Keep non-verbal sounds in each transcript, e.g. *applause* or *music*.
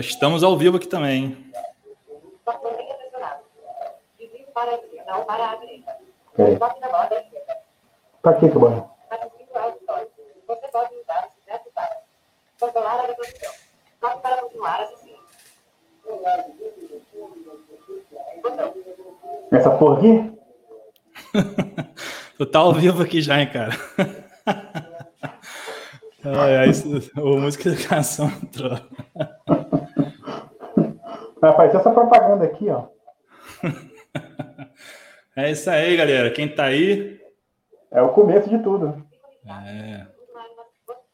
Estamos ao vivo aqui também. É. Pra que, Cabana? Você pode usar para controlar a reprodução. Toque para continuar assistindo. Essa porra aqui? *laughs* tu tá ao vivo aqui já, hein, cara? *laughs* Ai, ai, isso, o música educação entrou. *laughs* Rapaz, essa propaganda aqui, ó. *laughs* É isso aí, galera. Quem tá aí. É o começo de tudo. É.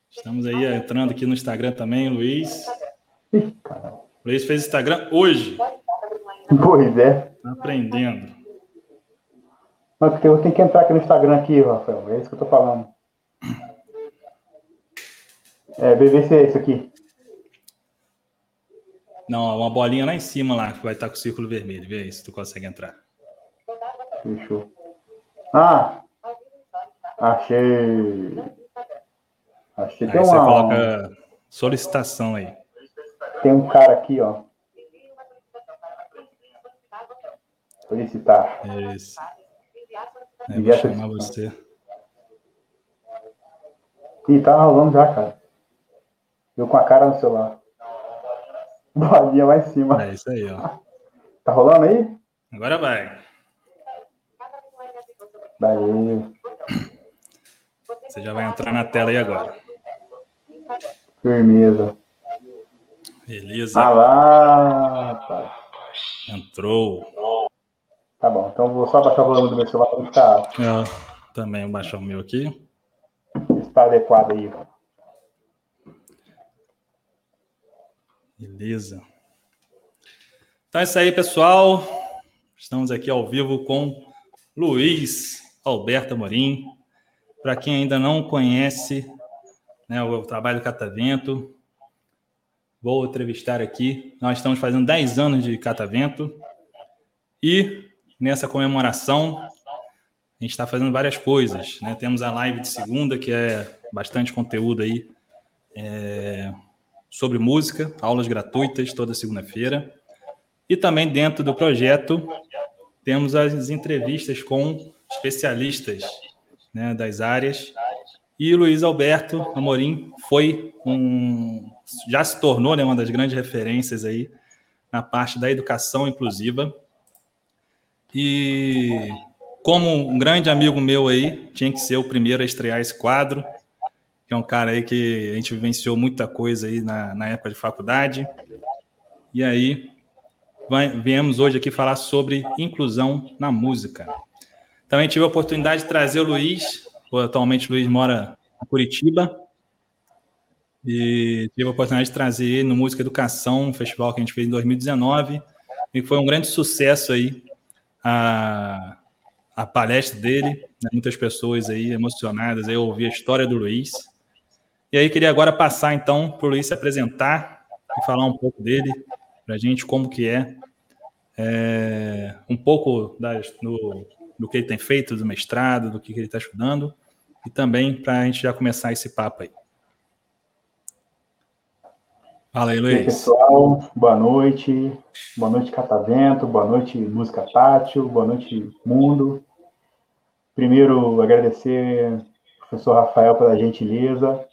Estamos aí entrando aqui no Instagram também, Luiz. *laughs* Luiz fez Instagram hoje. Pois é. Tá aprendendo. Mas eu tenho que entrar aqui no Instagram aqui, Rafael. É isso que eu tô falando. É, se é isso aqui. Não, uma bolinha lá em cima lá, que vai estar com o círculo vermelho. Vê aí se tu consegue entrar. Fechou. Ah! Achei. Achei aí você coloca solicitação aí. Tem um cara aqui, ó. Solicitar. Isso. É, vou chamar você. Ih, tá rolando já, cara. Eu com a cara no celular. *laughs* Bolinha lá em cima. É isso aí, ó. Tá rolando aí? Agora vai. Daí. Você já vai entrar na tela aí agora. Firmeza. Beleza. Ah lá, rapaz. Entrou. Tá bom, então vou só baixar o volume do meu celular para ficar. Eu também vou baixar o meu aqui. Está adequado aí. Beleza. Então é isso aí, pessoal. Estamos aqui ao vivo com Luiz Alberto Amorim. Para quem ainda não conhece né, o trabalho do Catavento, vou entrevistar aqui. Nós estamos fazendo 10 anos de Catavento e nessa comemoração a gente está fazendo várias coisas. Né? Temos a live de segunda, que é bastante conteúdo aí. É sobre música, aulas gratuitas toda segunda-feira. E também dentro do projeto temos as entrevistas com especialistas né, das áreas. E Luiz Alberto Amorim foi um, já se tornou né, uma das grandes referências aí na parte da educação inclusiva. E como um grande amigo meu aí, tinha que ser o primeiro a estrear esse quadro que é um cara aí que a gente vivenciou muita coisa aí na, na época de faculdade. E aí, vai, viemos hoje aqui falar sobre inclusão na música. Também tive a oportunidade de trazer o Luiz, atualmente o Luiz mora em Curitiba, e tive a oportunidade de trazer no Música Educação, um festival que a gente fez em 2019, e foi um grande sucesso aí a, a palestra dele, né? muitas pessoas aí emocionadas aí ouvir a história do Luiz. E aí queria agora passar então para o Luiz se apresentar e falar um pouco dele para a gente como que é, é um pouco das, do, do que ele tem feito, do mestrado, do que ele está estudando e também para a gente já começar esse papo aí. Fala aí, Luiz. E pessoal, boa noite. Boa noite, Catavento. Boa noite, Música Tátil. Boa noite, Mundo. Primeiro, agradecer ao professor Rafael pela gentileza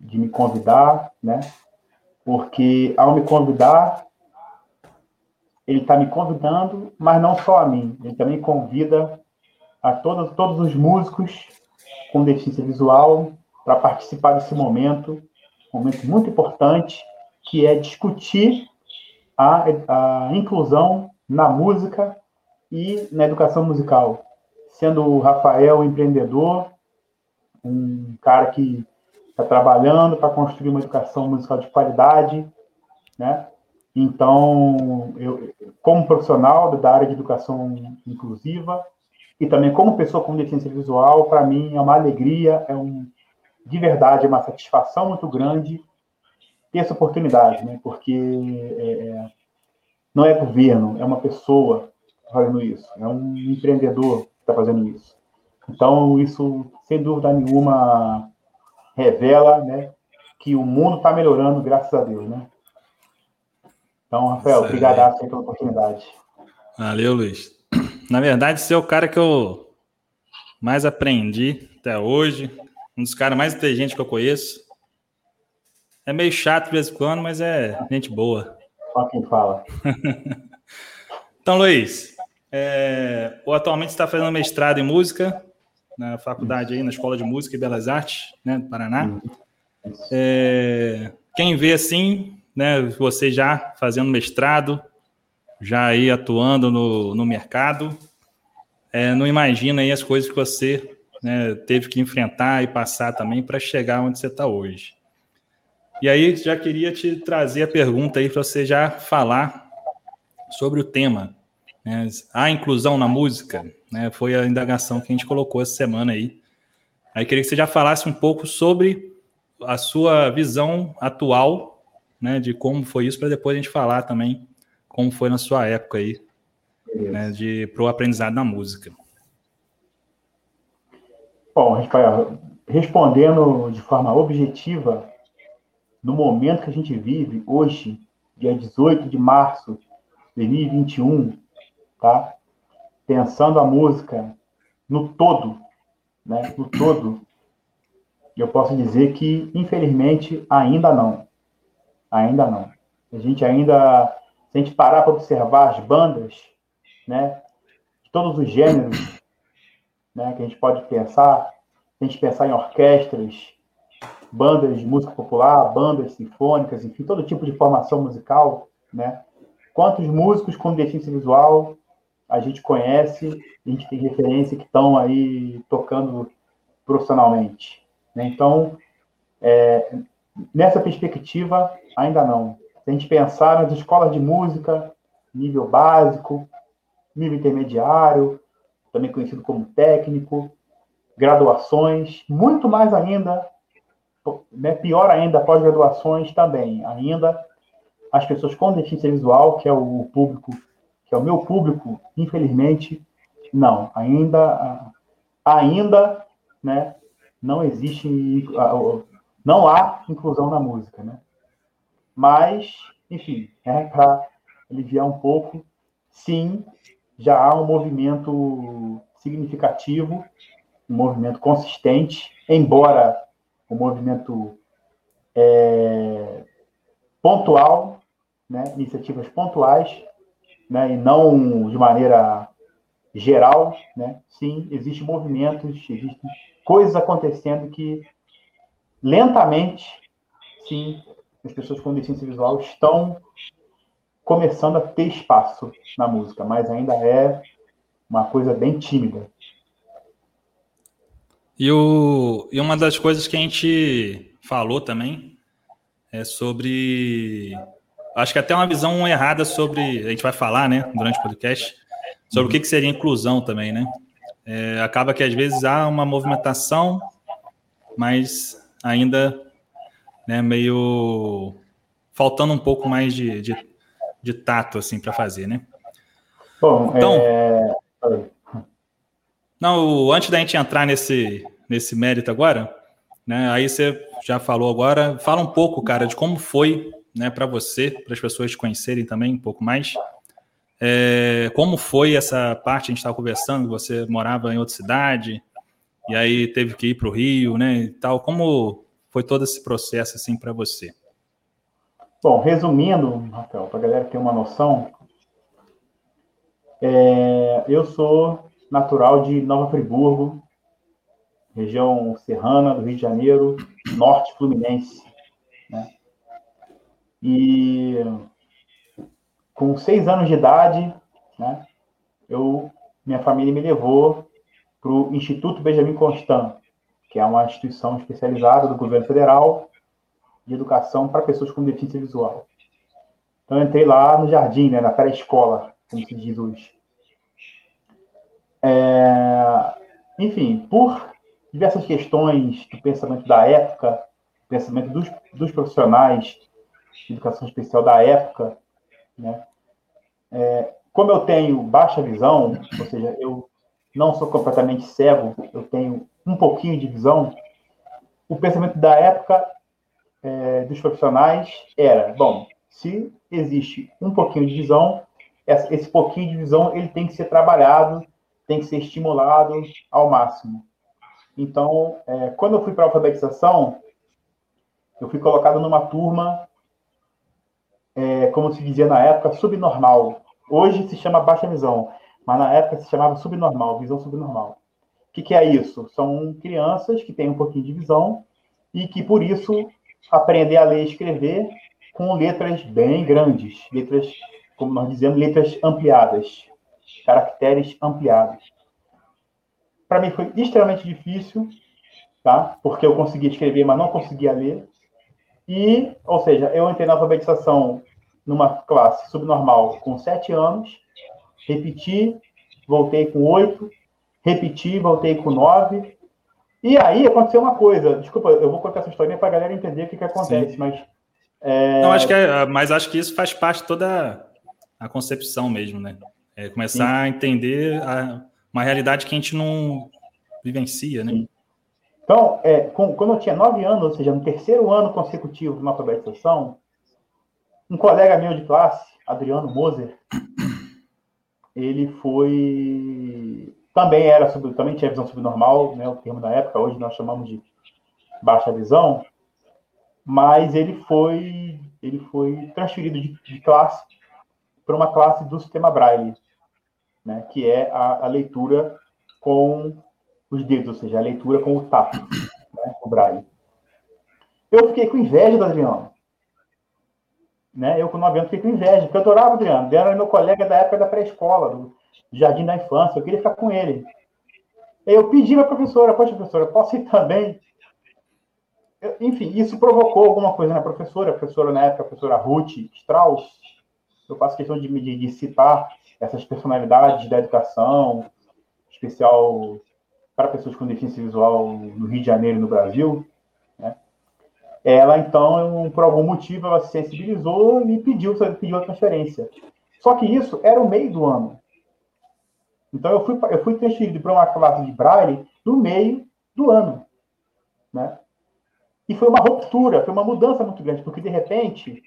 de me convidar, né? Porque ao me convidar, ele está me convidando, mas não só a mim, ele também convida a todos, todos os músicos com deficiência visual para participar desse momento, um momento muito importante, que é discutir a, a inclusão na música e na educação musical. Sendo o Rafael empreendedor, um cara que está trabalhando para construir uma educação musical de qualidade, né? Então, eu, como profissional da área de educação inclusiva e também como pessoa com deficiência visual, para mim é uma alegria, é um de verdade é uma satisfação muito grande ter essa oportunidade, né? Porque é, é não é governo, é uma pessoa fazendo isso, é um empreendedor que está fazendo isso. Então, isso, sem dúvida nenhuma, revela né, que o mundo está melhorando, graças a Deus. Né? Então, Rafael, obrigado pela oportunidade. Valeu, Luiz. *clears throat* Na verdade, você é o cara que eu mais aprendi até hoje, um dos caras mais inteligentes que eu conheço. É meio chato de vez em quando, mas é gente boa. Só quem fala. *laughs* então, Luiz, é, atualmente está fazendo mestrado em música na faculdade aí, na Escola de Música e Belas Artes, né, do Paraná. É, quem vê assim, né, você já fazendo mestrado, já aí atuando no, no mercado, é, não imagina aí as coisas que você né, teve que enfrentar e passar também para chegar onde você está hoje. E aí já queria te trazer a pergunta aí para você já falar sobre o tema, né, a inclusão na música, né, foi a indagação que a gente colocou essa semana aí. Aí queria que você já falasse um pouco sobre a sua visão atual, né, de como foi isso, para depois a gente falar também como foi na sua época aí, né, de pro aprendizado na música. Bom, Rafael, respondendo de forma objetiva, no momento que a gente vive, hoje, dia 18 de março de 2021, tá? Pensando a música no todo, né? No todo, eu posso dizer que, infelizmente, ainda não. Ainda não. A gente ainda se a gente parar para observar as bandas, né, de todos os gêneros, né, que a gente pode pensar, se a gente pensar em orquestras, bandas de música popular, bandas sinfônicas, enfim, todo tipo de formação musical, né? Quantos músicos com deficiência visual a gente conhece, a gente tem referência que estão aí tocando profissionalmente, né? Então, é, nessa perspectiva, ainda não. Se a gente pensar nas escolas de música, nível básico, nível intermediário, também conhecido como técnico, graduações, muito mais ainda, né, pior ainda, pós-graduações também. Ainda as pessoas com deficiência visual, que é o público, que é o meu público, infelizmente, não. Ainda, ainda, né, não existe, não há inclusão na música, né? Mas, enfim, é para aliviar um pouco, sim, já há um movimento significativo, um movimento consistente, embora um movimento é, pontual, né, iniciativas pontuais, né, e não de maneira geral, né, sim, existem movimentos, existem coisas acontecendo que lentamente, sim, as pessoas com deficiência visual estão começando a ter espaço na música, mas ainda é uma coisa bem tímida. E, o, e uma das coisas que a gente falou também é sobre. Acho que até uma visão errada sobre. A gente vai falar, né, durante o podcast, sobre o que, que seria inclusão também, né? É, acaba que às vezes há uma movimentação, mas ainda né, meio faltando um pouco mais de, de, de tato assim para fazer, né? Bom, então, é... não, antes da gente entrar nesse nesse mérito agora, né? Aí você já falou agora, fala um pouco, cara, de como foi, né, para você, para as pessoas te conhecerem também um pouco mais. É, como foi essa parte? A gente estava conversando, você morava em outra cidade e aí teve que ir para o Rio, né? E tal. Como foi todo esse processo assim para você? Bom, resumindo, Rafael, para a galera ter uma noção, é, eu sou natural de Nova Friburgo, região serrana do Rio de Janeiro, norte fluminense. E com seis anos de idade, né, eu, minha família me levou para o Instituto Benjamin Constant, que é uma instituição especializada do governo federal de educação para pessoas com deficiência visual. Então, eu entrei lá no jardim, né, na pré-escola, como se diz hoje. É... Enfim, por diversas questões do pensamento da época, pensamento dos, dos profissionais de educação especial da época, né? É, como eu tenho baixa visão, ou seja, eu não sou completamente cego, eu tenho um pouquinho de visão, o pensamento da época é, dos profissionais era, bom, se existe um pouquinho de visão, esse pouquinho de visão ele tem que ser trabalhado, tem que ser estimulado ao máximo. Então, é, quando eu fui para a alfabetização, eu fui colocado numa turma, é, como se dizia na época, subnormal. Hoje se chama baixa visão, mas na época se chamava subnormal, visão subnormal. O que, que é isso? São crianças que têm um pouquinho de visão e que, por isso, aprender a ler e escrever com letras bem grandes, letras, como nós dizemos, letras ampliadas, caracteres ampliados. Para mim foi extremamente difícil, tá? Porque eu conseguia escrever, mas não conseguia ler. E, ou seja, eu entrei na alfabetização numa classe subnormal com sete anos, repeti, voltei com oito, repeti, voltei com nove. E aí aconteceu uma coisa, desculpa, eu vou contar essa história para a galera entender o que, que acontece, Sim. mas. É... Não, acho que é, mas acho que isso faz parte de toda a concepção mesmo, né? É começar Sim. a entender a, uma realidade que a gente não vivencia, né? Sim. Então, é, com, quando eu tinha nove anos, ou seja, no terceiro ano consecutivo de uma alfabetização, um colega meu de classe, Adriano Moser, ele foi. Também era sobre, também tinha visão subnormal, né, o termo da época, hoje nós chamamos de baixa visão, mas ele foi, ele foi transferido de, de classe para uma classe do sistema Braille, né, que é a, a leitura com os dedos, ou seja, a leitura com o tato, né, o braille. Eu fiquei com inveja do Adriano. Né? Eu, com 9 anos, fiquei com inveja, porque eu adorava o Adriano. Adriano era meu colega da época da pré-escola, do jardim da infância. Eu queria ficar com ele. Eu pedi para a professora, poxa, professora, posso ir também? Eu, enfim, isso provocou alguma coisa na professora. A professora, na época, a professora Ruth Strauss. Eu faço questão de, de, de citar essas personalidades da educação, especial para pessoas com deficiência visual no Rio de Janeiro e no Brasil? Ela então, por algum motivo, ela se sensibilizou e pediu, pediu a transferência. Só que isso era o meio do ano. Então eu fui, eu fui transferido para uma classe de Braille no meio do ano. Né? E foi uma ruptura, foi uma mudança muito grande, porque de repente,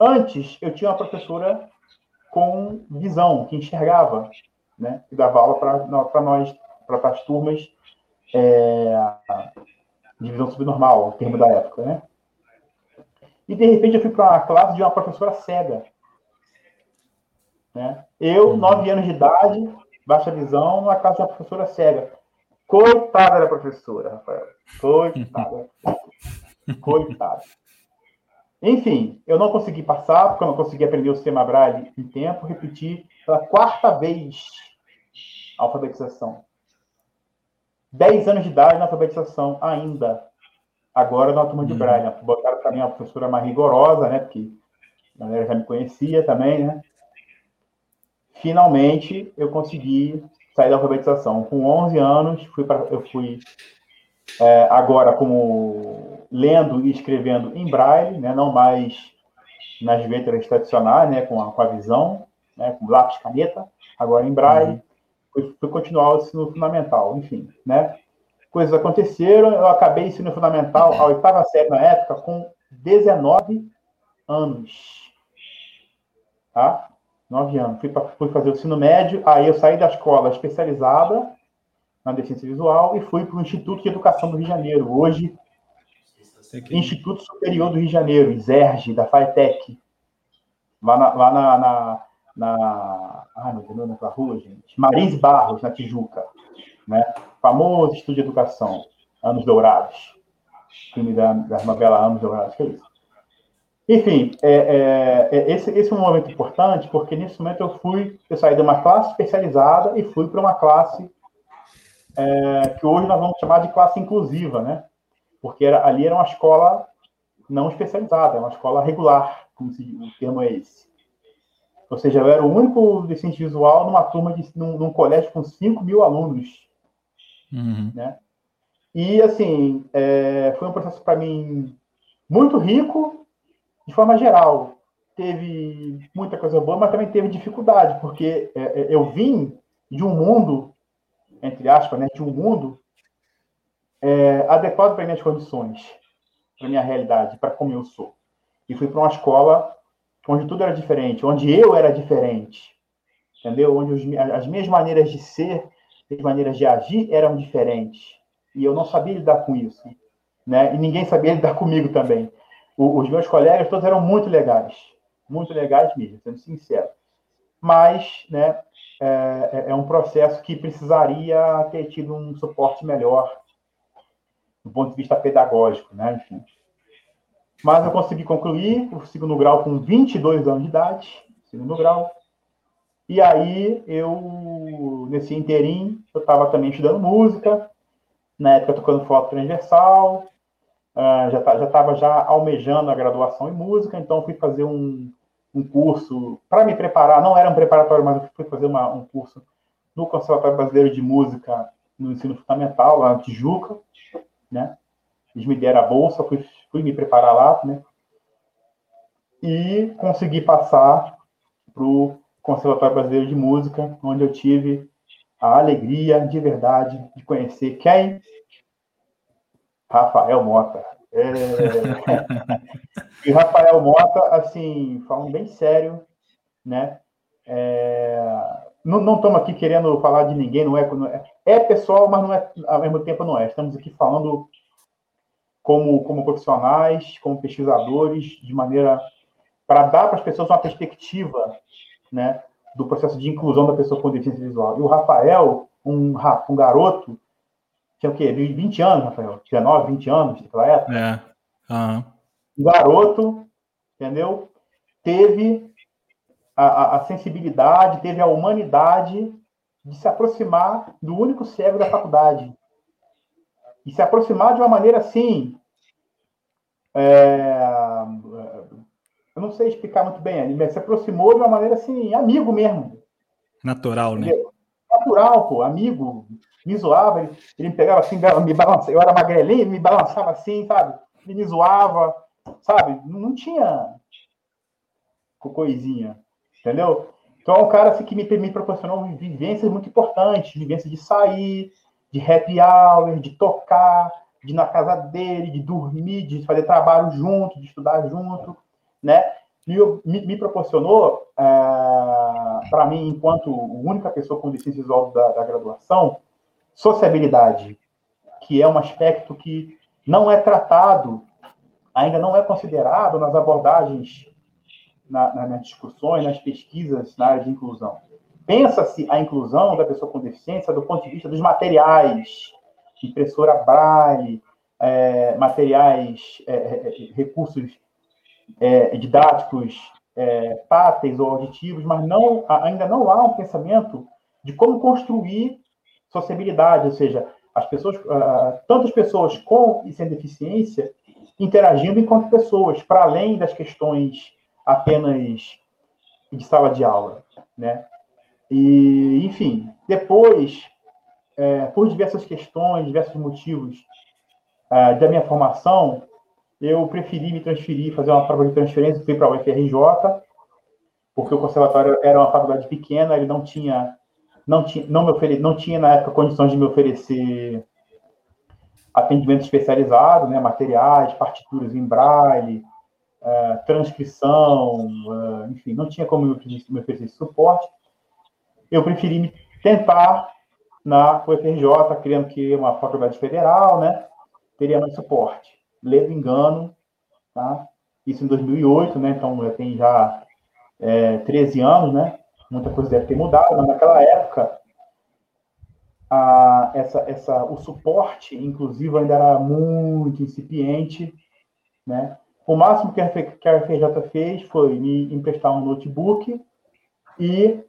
antes eu tinha uma professora com visão, que enxergava, né? que dava aula para nós para as turmas é, de visão subnormal, o termo da época, né? E de repente eu fui para uma classe de uma professora cega. Né? Eu, uhum. nove anos de idade, baixa visão, numa classe de uma professora cega. Coitada da professora, Rafael. Coitada. *laughs* Coitada. Enfim, eu não consegui passar, porque eu não consegui aprender o sistema Braille em tempo. Repeti pela quarta vez a alfabetização. 10 anos de idade na alfabetização ainda. Agora na turma de uhum. Braille. Botaram para mim uma professora mais rigorosa, né? Porque a galera já me conhecia também, né? Finalmente eu consegui sair da alfabetização. Com 11 anos, fui pra, eu fui é, agora como lendo e escrevendo em Braille, né? Não mais nas letras tradicionais, né? Com a, com a visão, né? Com lápis caneta, agora em Braille. Uhum fui, continuar o ensino fundamental, enfim, né? Coisas aconteceram, eu acabei o ensino fundamental, a oitava série na época, com 19 anos. Tá? 9 anos. Fui, pra, fui fazer o ensino médio, aí eu saí da escola especializada na deficiência visual e fui para o Instituto de Educação do Rio de Janeiro. Hoje, Instituto Superior do Rio de Janeiro, ISERG, da FATEC. Lá na, lá na, na, na. Meu Deus, naquela rua, gente. Marins Barros, na Tijuca. Né? Famoso estudo de educação. Anos Dourados. Filme da, da novela Anos Dourados, que é isso. Enfim, é, é, é, esse, esse é um momento importante, porque nesse momento eu fui, eu saí de uma classe especializada e fui para uma classe é, que hoje nós vamos chamar de classe inclusiva, né? Porque era, ali era uma escola não especializada, é uma escola regular, como se, o termo é esse. Ou seja, eu era o único deficiente visual numa turma de num, num colégio com 5 mil alunos. Uhum. Né? E, assim, é, foi um processo para mim muito rico, de forma geral. Teve muita coisa boa, mas também teve dificuldade, porque é, é eu vim de um mundo, entre aspas, né, de um mundo é, adequado para minhas condições, para minha realidade, para como eu sou. E fui para uma escola onde tudo era diferente, onde eu era diferente, entendeu? Onde os, as minhas maneiras de ser, as maneiras de agir eram diferentes. E eu não sabia lidar com isso, né? E ninguém sabia lidar comigo também. O, os meus colegas todos eram muito legais, muito legais mesmo, sendo sincero. Mas, né, é, é, é um processo que precisaria ter tido um suporte melhor do ponto de vista pedagógico, né? Enfim. Mas eu consegui concluir o segundo grau com 22 anos de idade, segundo grau. E aí, eu, nesse interim, eu estava também estudando música, na época tocando foto transversal, uh, já estava já almejando a graduação em música, então fui fazer um, um curso para me preparar, não era um preparatório, mas eu fui fazer uma, um curso no Conservatório Brasileiro de Música no ensino fundamental, lá na Tijuca, né? Eles me deram a bolsa, fui, fui me preparar lá, né? E consegui passar para o Conservatório Brasileiro de Música, onde eu tive a alegria de verdade de conhecer quem? Rafael Mota. É... *laughs* e Rafael Mota, assim, falando bem sério, né? É... Não estamos aqui querendo falar de ninguém, não é, não é, é. pessoal, mas não é, ao mesmo tempo não é. Estamos aqui falando como, como profissionais, como pesquisadores, de maneira para dar para as pessoas uma perspectiva, né, do processo de inclusão da pessoa com deficiência visual. E o Rafael, um, um garoto, tinha o quê? 20 anos, Rafael? 19, 20 anos naquela época? É. Uhum. Um garoto, entendeu? Teve a, a, a sensibilidade, teve a humanidade de se aproximar do único cego da faculdade. E se aproximar de uma maneira assim. É, eu não sei explicar muito bem, mas se aproximou de uma maneira assim, amigo mesmo. Natural, né? Natural, pô, amigo. Me zoava, ele, ele me pegava assim, me balançava. Eu era magrelinho, ele me balançava assim, sabe? Ele me zoava, sabe? Não tinha coisinha, entendeu? Então é um cara assim, que me, me proporcionou vivências muito importantes, vivências de sair, de happy hour, de tocar, de ir na casa dele, de dormir, de fazer trabalho junto, de estudar junto, né? Me, me, proporcionou, é, para mim, enquanto única pessoa com deficiência visual da, da graduação, sociabilidade, que é um aspecto que não é tratado, ainda não é considerado nas abordagens, na, nas discussões, nas pesquisas na área de inclusão. Pensa-se a inclusão da pessoa com deficiência do ponto de vista dos materiais, impressora braille, é, materiais, é, é recursos é, didáticos é, táteis ou auditivos, mas não, ainda não há um pensamento de como construir sociabilidade, ou seja, as pessoas, tantas pessoas com e sem deficiência interagindo enquanto pessoas, para além das questões apenas de sala de aula, né? E, enfim, depois, é, por diversas questões, diversos motivos uh, da minha formação, eu preferi me transferir, fazer uma prova de transferência, fui para a UFRJ, porque o conservatório era uma faculdade pequena, ele não tinha não tinha, não, me ofere, não tinha na época condições de me oferecer atendimento especializado, né, materiais, partituras em braille, uh, transcrição, uh, enfim, não tinha como me oferecer suporte. Eu preferi me tentar na UFRJ, crendo que uma faculdade federal, né, teria mais suporte. Ledo engano, tá? Isso em 2008, né, então já tem já é, 13 anos, né, muita coisa deve ter mudado, mas naquela época a, essa, essa, o suporte inclusive ainda era muito incipiente, né? O máximo que a, que fez foi me emprestar um notebook e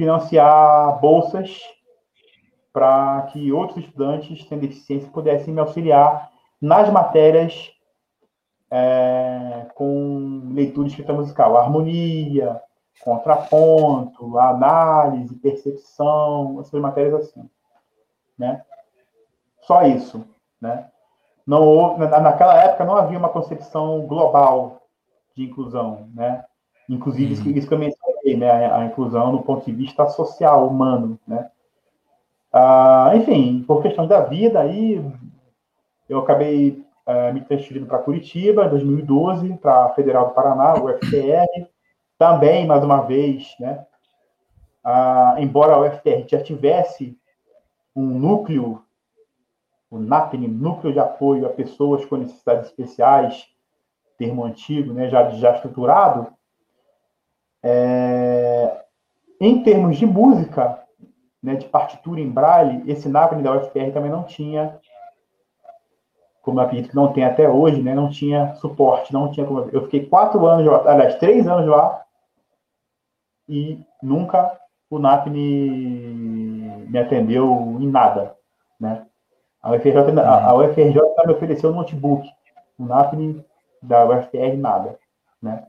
financiar bolsas para que outros estudantes sem deficiência pudessem me auxiliar nas matérias é, com leitura escrita musical, harmonia, contraponto, análise, percepção, essas matérias assim, né? Só isso, né? Não houve, naquela época não havia uma concepção global de inclusão, né? Inclusive uhum. isso que eu mencionei, né? A, inclusão no ponto de vista social, humano, né? Ah, enfim, por questão da vida aí, eu acabei ah, me transferindo para Curitiba, em 2012, para a Federal do Paraná, o FTR, também, mais uma vez, né, ah, embora a UFR já tivesse um núcleo, o NAPNE, Núcleo de Apoio a Pessoas com Necessidades Especiais, termo antigo, né, já, já estruturado, é, em termos de música, né, de partitura em braille, esse NAPNE da UFR também não tinha, como eu acredito que não tem até hoje, né, não tinha suporte, não tinha como... Eu fiquei quatro anos, aliás, três anos lá, e nunca o NAP me, atendeu em nada, né? A UFRJ, a, a UFRJ me ofereceu um notebook, o NAP da UFR nada, né?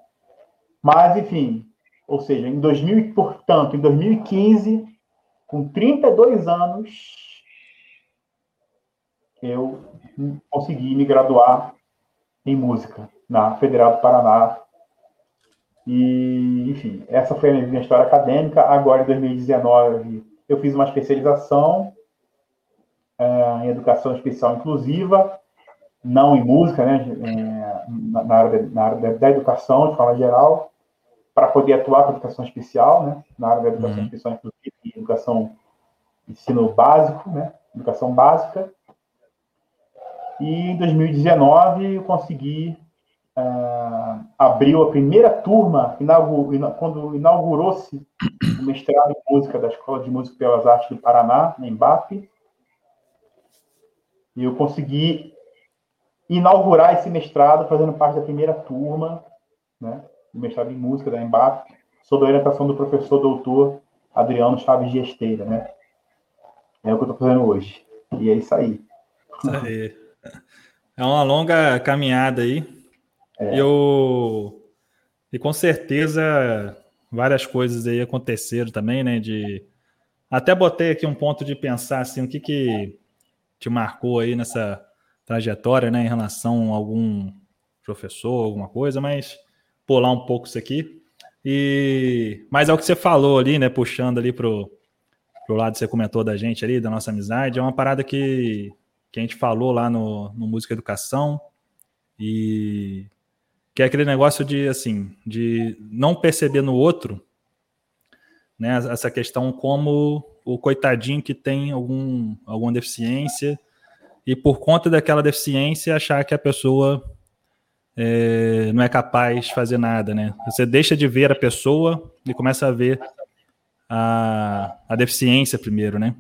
Mas, enfim, ou seja, em 2000, portanto, em 2015, com 32 anos, eu consegui me graduar em música na Federal do Paraná e, enfim, essa foi a minha história acadêmica. Agora, em 2019, eu fiz uma especialização é, em educação especial inclusiva, não em música, né, é, na, área, na área da educação, de forma geral, para poder atuar com educação especial, né, na área da educação uhum. especial inclusiva e educação ensino básico, né, educação básica. E em 2019 eu consegui uh, abriu a primeira turma, inaugurou, quando inaugurou-se o mestrado em música da Escola de Música e Belas Artes do Paraná, na Embap, e eu consegui inaugurar esse mestrado fazendo parte da primeira turma, né, do mestrado em música da Embap, sob a orientação do professor doutor Adriano Chaves de Esteira, né? É o que eu estou fazendo hoje. E é isso aí. Isso aí. É uma longa caminhada aí. É. Eu e com certeza várias coisas aí aconteceram também, né? De até botei aqui um ponto de pensar assim, o que que te marcou aí nessa trajetória, né, em relação a algum professor, alguma coisa, mas pular um pouco isso aqui. E mas é o que você falou ali, né, puxando ali pro pro lado que você comentou da gente ali, da nossa amizade, é uma parada que que a gente falou lá no, no Música Educação e que é aquele negócio de assim, de não perceber no outro, né, essa questão como o coitadinho que tem algum, alguma deficiência e por conta daquela deficiência achar que a pessoa é, não é capaz de fazer nada, né? Você deixa de ver a pessoa e começa a ver a, a deficiência primeiro, né?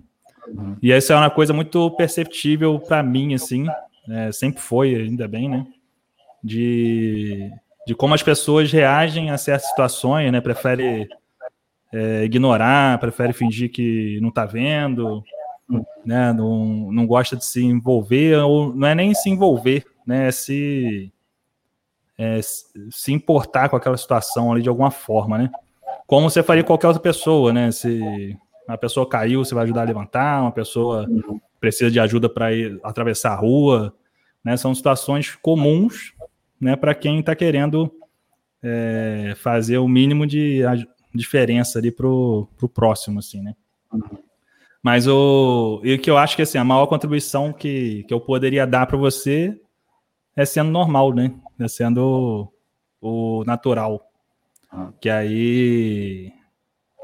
Uhum. E essa é uma coisa muito perceptível para mim, assim, é, sempre foi, ainda bem, né? de, de como as pessoas reagem a certas situações, né? Prefere é, ignorar, prefere fingir que não está vendo, né? Não, não gosta de se envolver, ou não é nem se envolver, né? É se, é, se importar com aquela situação ali de alguma forma, né? Como você faria qualquer outra pessoa, né? Se uma pessoa caiu, você vai ajudar a levantar, uma pessoa precisa de ajuda para atravessar a rua, né? São situações comuns né, para quem está querendo é, fazer o mínimo de diferença ali para o próximo, assim, né? Mas o, e que eu acho que assim, a maior contribuição que, que eu poderia dar para você é sendo normal, né? É sendo o, o natural. Que aí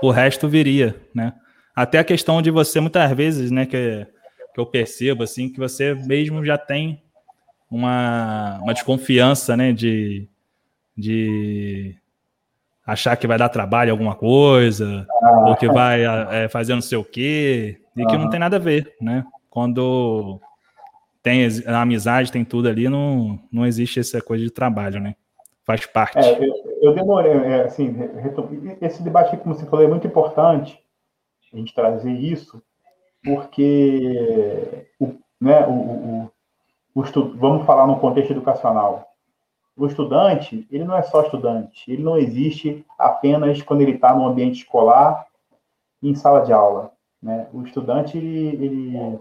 o resto viria, né? Até a questão de você, muitas vezes, né, que, que eu percebo, assim, que você mesmo já tem uma, uma desconfiança, né, de, de achar que vai dar trabalho alguma coisa, ah, ou que vai é, fazer não sei o quê, e que não tem nada a ver, né? Quando tem a amizade, tem tudo ali, não, não existe essa coisa de trabalho, né? Faz parte. É, eu, eu, demorei, é, assim, esse debate, como você falou, é muito importante a gente trazer isso, porque o, né, o, o, vamos falar no contexto educacional. O estudante, ele não é só estudante, ele não existe apenas quando ele está no ambiente escolar em sala de aula. Né? O estudante, ele, ele,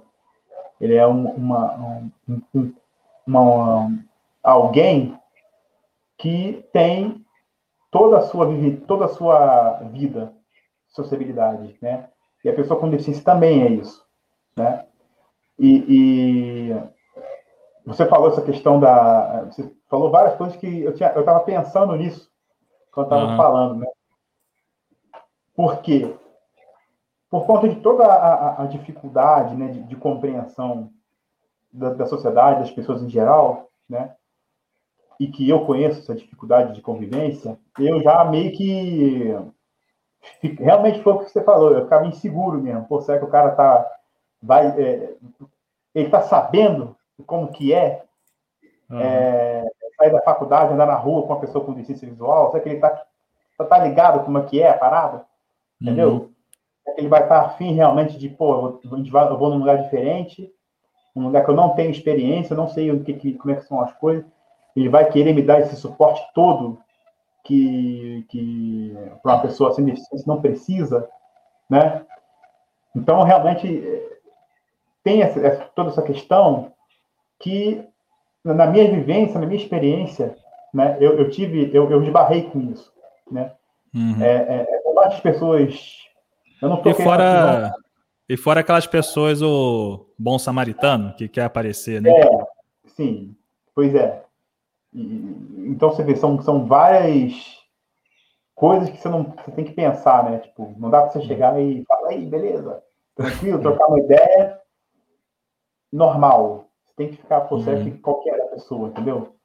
ele é um, uma, um, uma, uma, alguém que tem toda a sua, toda a sua vida, sociabilidade, né? E a pessoa com deficiência também é isso, né? E, e você falou essa questão da. Você falou várias coisas que eu estava pensando nisso eu estava uhum. falando, né? Por quê? Por conta de toda a, a, a dificuldade né, de, de compreensão da, da, sociedade, das pessoas em geral, né? E que eu conheço essa dificuldade de convivência, eu já meio que realmente foi o que você falou, eu ficava inseguro mesmo. Pô, será que o cara tá vai é, ele tá sabendo como que é, uhum. é, sair da faculdade, andar na rua com uma pessoa com deficiência visual? Será que ele tá, tá ligado como é que é a parada? Entendeu? Uhum. Que ele vai estar afim realmente de, pô, eu vou, num lugar diferente, um lugar que eu não tenho experiência, eu não sei o que, que, como é que são as coisas. Ele vai querer me dar esse suporte todo que, que para uma pessoa sem deficiência não precisa, né? Então, realmente, tem essa, toda essa questão que, na minha vivência, na minha experiência, né, eu, eu tive, eu, eu esbarrei com isso, né? Uhum. É, é, é pessoas... Eu não tô e fora... E fora aquelas pessoas, o bom samaritano, que quer aparecer, né? É, sim, pois é. Então, você vê, são, são várias coisas que você não você tem que pensar, né? Tipo, não dá para você chegar e falar, aí, beleza, tranquilo, *laughs* trocar uma ideia normal. Você tem que ficar por certo uhum. que qualquer pessoa, entendeu?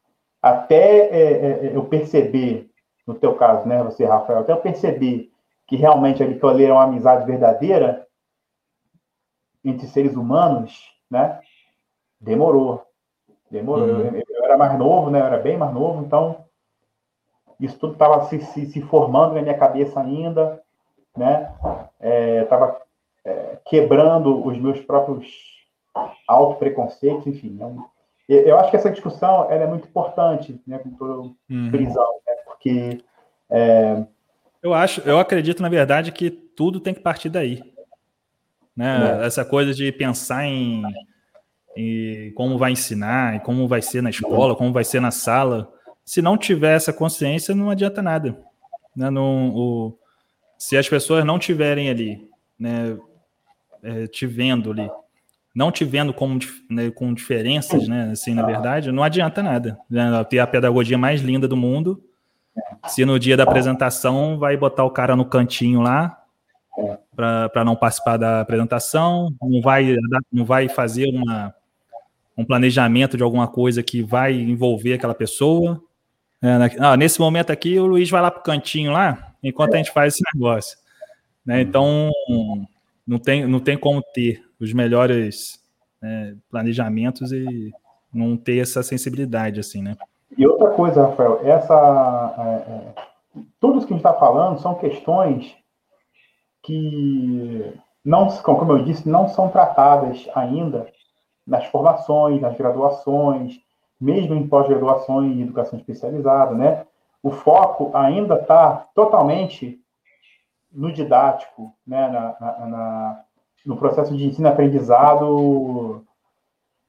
Até é, é, é, eu perceber, no teu caso, né, você, Rafael, até eu perceber que realmente ali, é uma amizade verdadeira entre seres humanos, né? Demorou. Demorou. Uhum. Eu, era mais novo, né? Eu era bem mais novo, então isso tudo estava se, se, se, formando na minha cabeça ainda, né? Estava é, é, quebrando os meus próprios auto-preconceitos, enfim. Né? Eu acho que essa discussão é muito importante, né? Com toda uhum. prisão, né? Porque é... eu acho, eu acredito na verdade que tudo tem que partir daí, né? É. Essa coisa de pensar em, em como vai ensinar, em como vai ser na escola, como vai ser na sala se não tiver essa consciência, não adianta nada. Né? Não, o, se as pessoas não tiverem ali, né, é, te vendo ali, não te vendo como, né, com diferenças, né, assim, na verdade, não adianta nada. Né? Ter a pedagogia mais linda do mundo, se no dia da apresentação vai botar o cara no cantinho lá, para não participar da apresentação, não vai, não vai fazer uma, um planejamento de alguma coisa que vai envolver aquela pessoa, ah, nesse momento aqui, o Luiz vai lá para o cantinho lá, enquanto a gente faz esse negócio. Né? Então, não tem, não tem como ter os melhores né, planejamentos e não ter essa sensibilidade, assim, né? E outra coisa, Rafael, essa, é, é, tudo que a gente está falando são questões que, não, como eu disse, não são tratadas ainda nas formações, nas graduações, mesmo em pós-graduação em educação especializada, né? O foco ainda está totalmente no didático, né? Na, na, na, no processo de ensino-aprendizado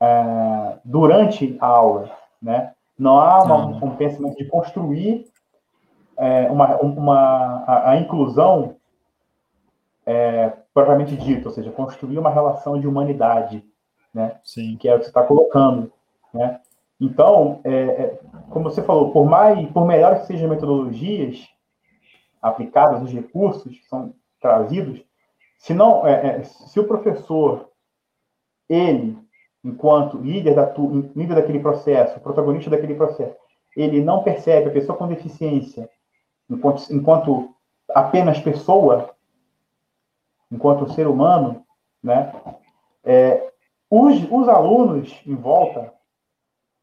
é, durante a aula, né? Não há uma, uhum. um pensamento de construir é, uma, uma, a, a inclusão é, propriamente dito, ou seja, construir uma relação de humanidade, né? Sim. Que é o que você está colocando, né? Então, é, é, como você falou, por mais, por melhor que sejam metodologias aplicadas, os recursos que são trazidos, se não, é, é se o professor, ele, enquanto líder, da, líder daquele processo, protagonista daquele processo, ele não percebe a pessoa com deficiência enquanto, enquanto apenas pessoa, enquanto ser humano, né? É, os, os alunos em volta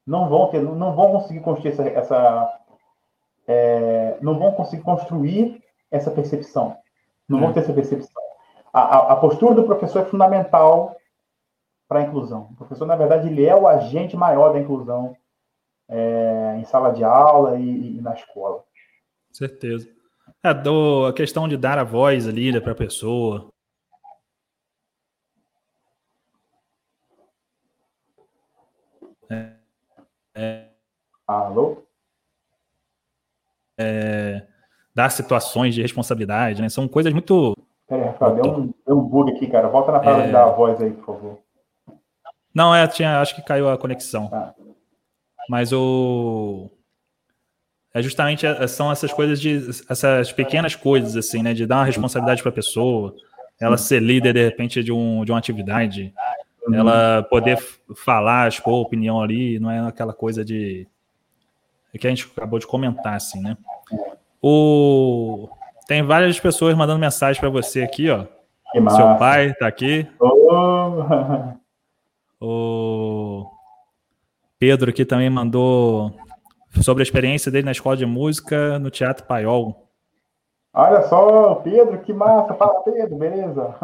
não vão ter, não vão conseguir construir essa, essa é, não vão conseguir construir essa percepção, não vão hum. ter essa percepção. A, a, a, postura do professor é fundamental para a inclusão. O professor, na verdade, ele é o agente maior da inclusão é, em sala de aula e, e na escola. Certeza. É, do, a questão de dar a voz ali né, para a pessoa, é, é, Alô? É, dar situações de responsabilidade, né? São coisas muito. Peraí, Rafael, deu um, deu um bug aqui, cara. Volta na parada é... de dar a voz aí, por favor. Não, é, tinha, acho que caiu a conexão. Ah. Mas o. é justamente é, são essas coisas de essas pequenas coisas assim, né, de dar uma responsabilidade para a pessoa, ela ser líder de repente de, um, de uma atividade, uhum. ela poder falar, expor a opinião ali, não é aquela coisa de que a gente acabou de comentar assim, né? O tem várias pessoas mandando mensagem para você aqui, ó. Seu pai tá aqui. Oh. *laughs* O Pedro aqui também mandou sobre a experiência dele na escola de música no Teatro Paiol. Olha só, Pedro, que massa. Fala, Pedro, beleza?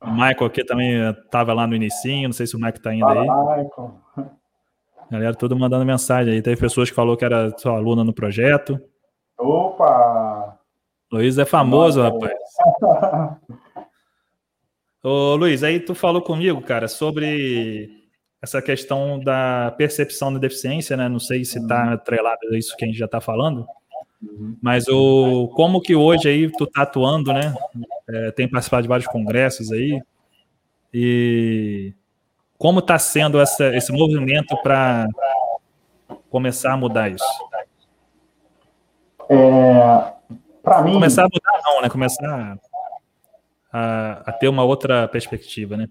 O Michael aqui também estava lá no inicinho, não sei se o Michael está ainda Fala, aí. Michael. Galera, tudo mandando mensagem aí. Teve pessoas que falou que era sua aluna no projeto. Opa! Luiz é famoso, Nossa. rapaz. *laughs* Ô, Luiz, aí tu falou comigo, cara, sobre essa questão da percepção da deficiência, né? Não sei se está atrelado a isso que a gente já está falando, uhum. mas o como que hoje aí tu tá atuando, né? É, tem participado de vários congressos aí e como está sendo essa, esse movimento para começar a mudar isso? É, para mim começar a mudar não, né? Começar a, a ter uma outra perspectiva, né?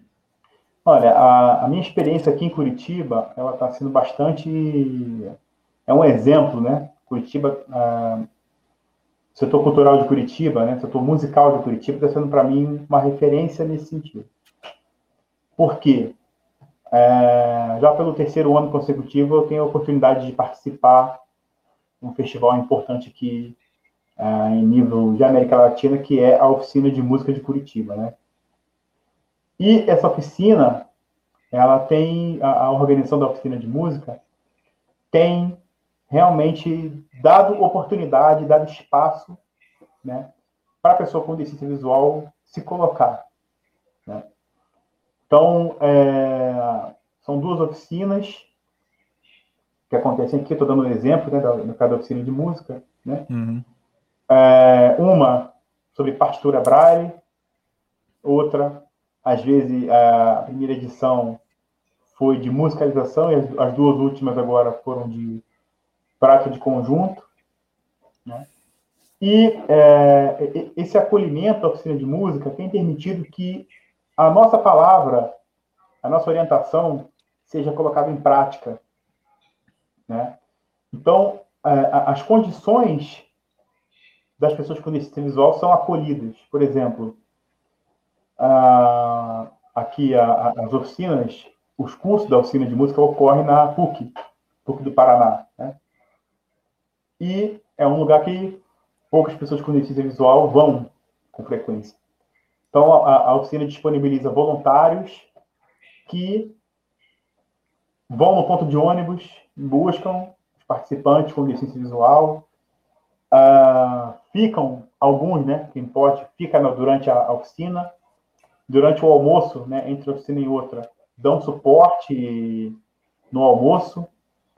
Olha, a, a, minha experiência aqui em Curitiba, ela está sendo bastante, é um exemplo, né? Curitiba, a, setor cultural de Curitiba, né? Setor musical de Curitiba está sendo para mim uma referência nesse sentido. Por quê? É, já pelo terceiro ano consecutivo eu tenho a oportunidade de participar de um festival importante aqui é, em nível de América Latina, que é a Oficina de Música de Curitiba, né? E essa oficina, ela tem, a, a organização da oficina de música tem realmente dado oportunidade, dado espaço, né, para a pessoa com deficiência visual se colocar. Né? Então, é, são duas oficinas que acontecem aqui, estou dando um exemplo né, da, da cada oficina de música. Né? Uhum. É, uma sobre partitura braille, outra às vezes, a primeira edição foi de musicalização e as, duas últimas agora foram de prática de conjunto. Né? E é, esse acolhimento da oficina de música tem permitido que a nossa palavra, a nossa orientação, seja colocada em prática. Né? Então, é, as condições das pessoas com deficiência visual são acolhidas. Por exemplo, ah, aqui a, a, as oficinas, os cursos da oficina de música ocorrem na PUC, PUC do Paraná. Né? E é um lugar que poucas pessoas com deficiência visual vão com frequência. Então, a, a oficina disponibiliza voluntários que vão no ponto de ônibus, buscam os participantes com deficiência visual, uh, ficam, alguns, né, quem pode, fica durante a, a oficina, durante o almoço, né, entre oficina e outra, dão suporte no almoço,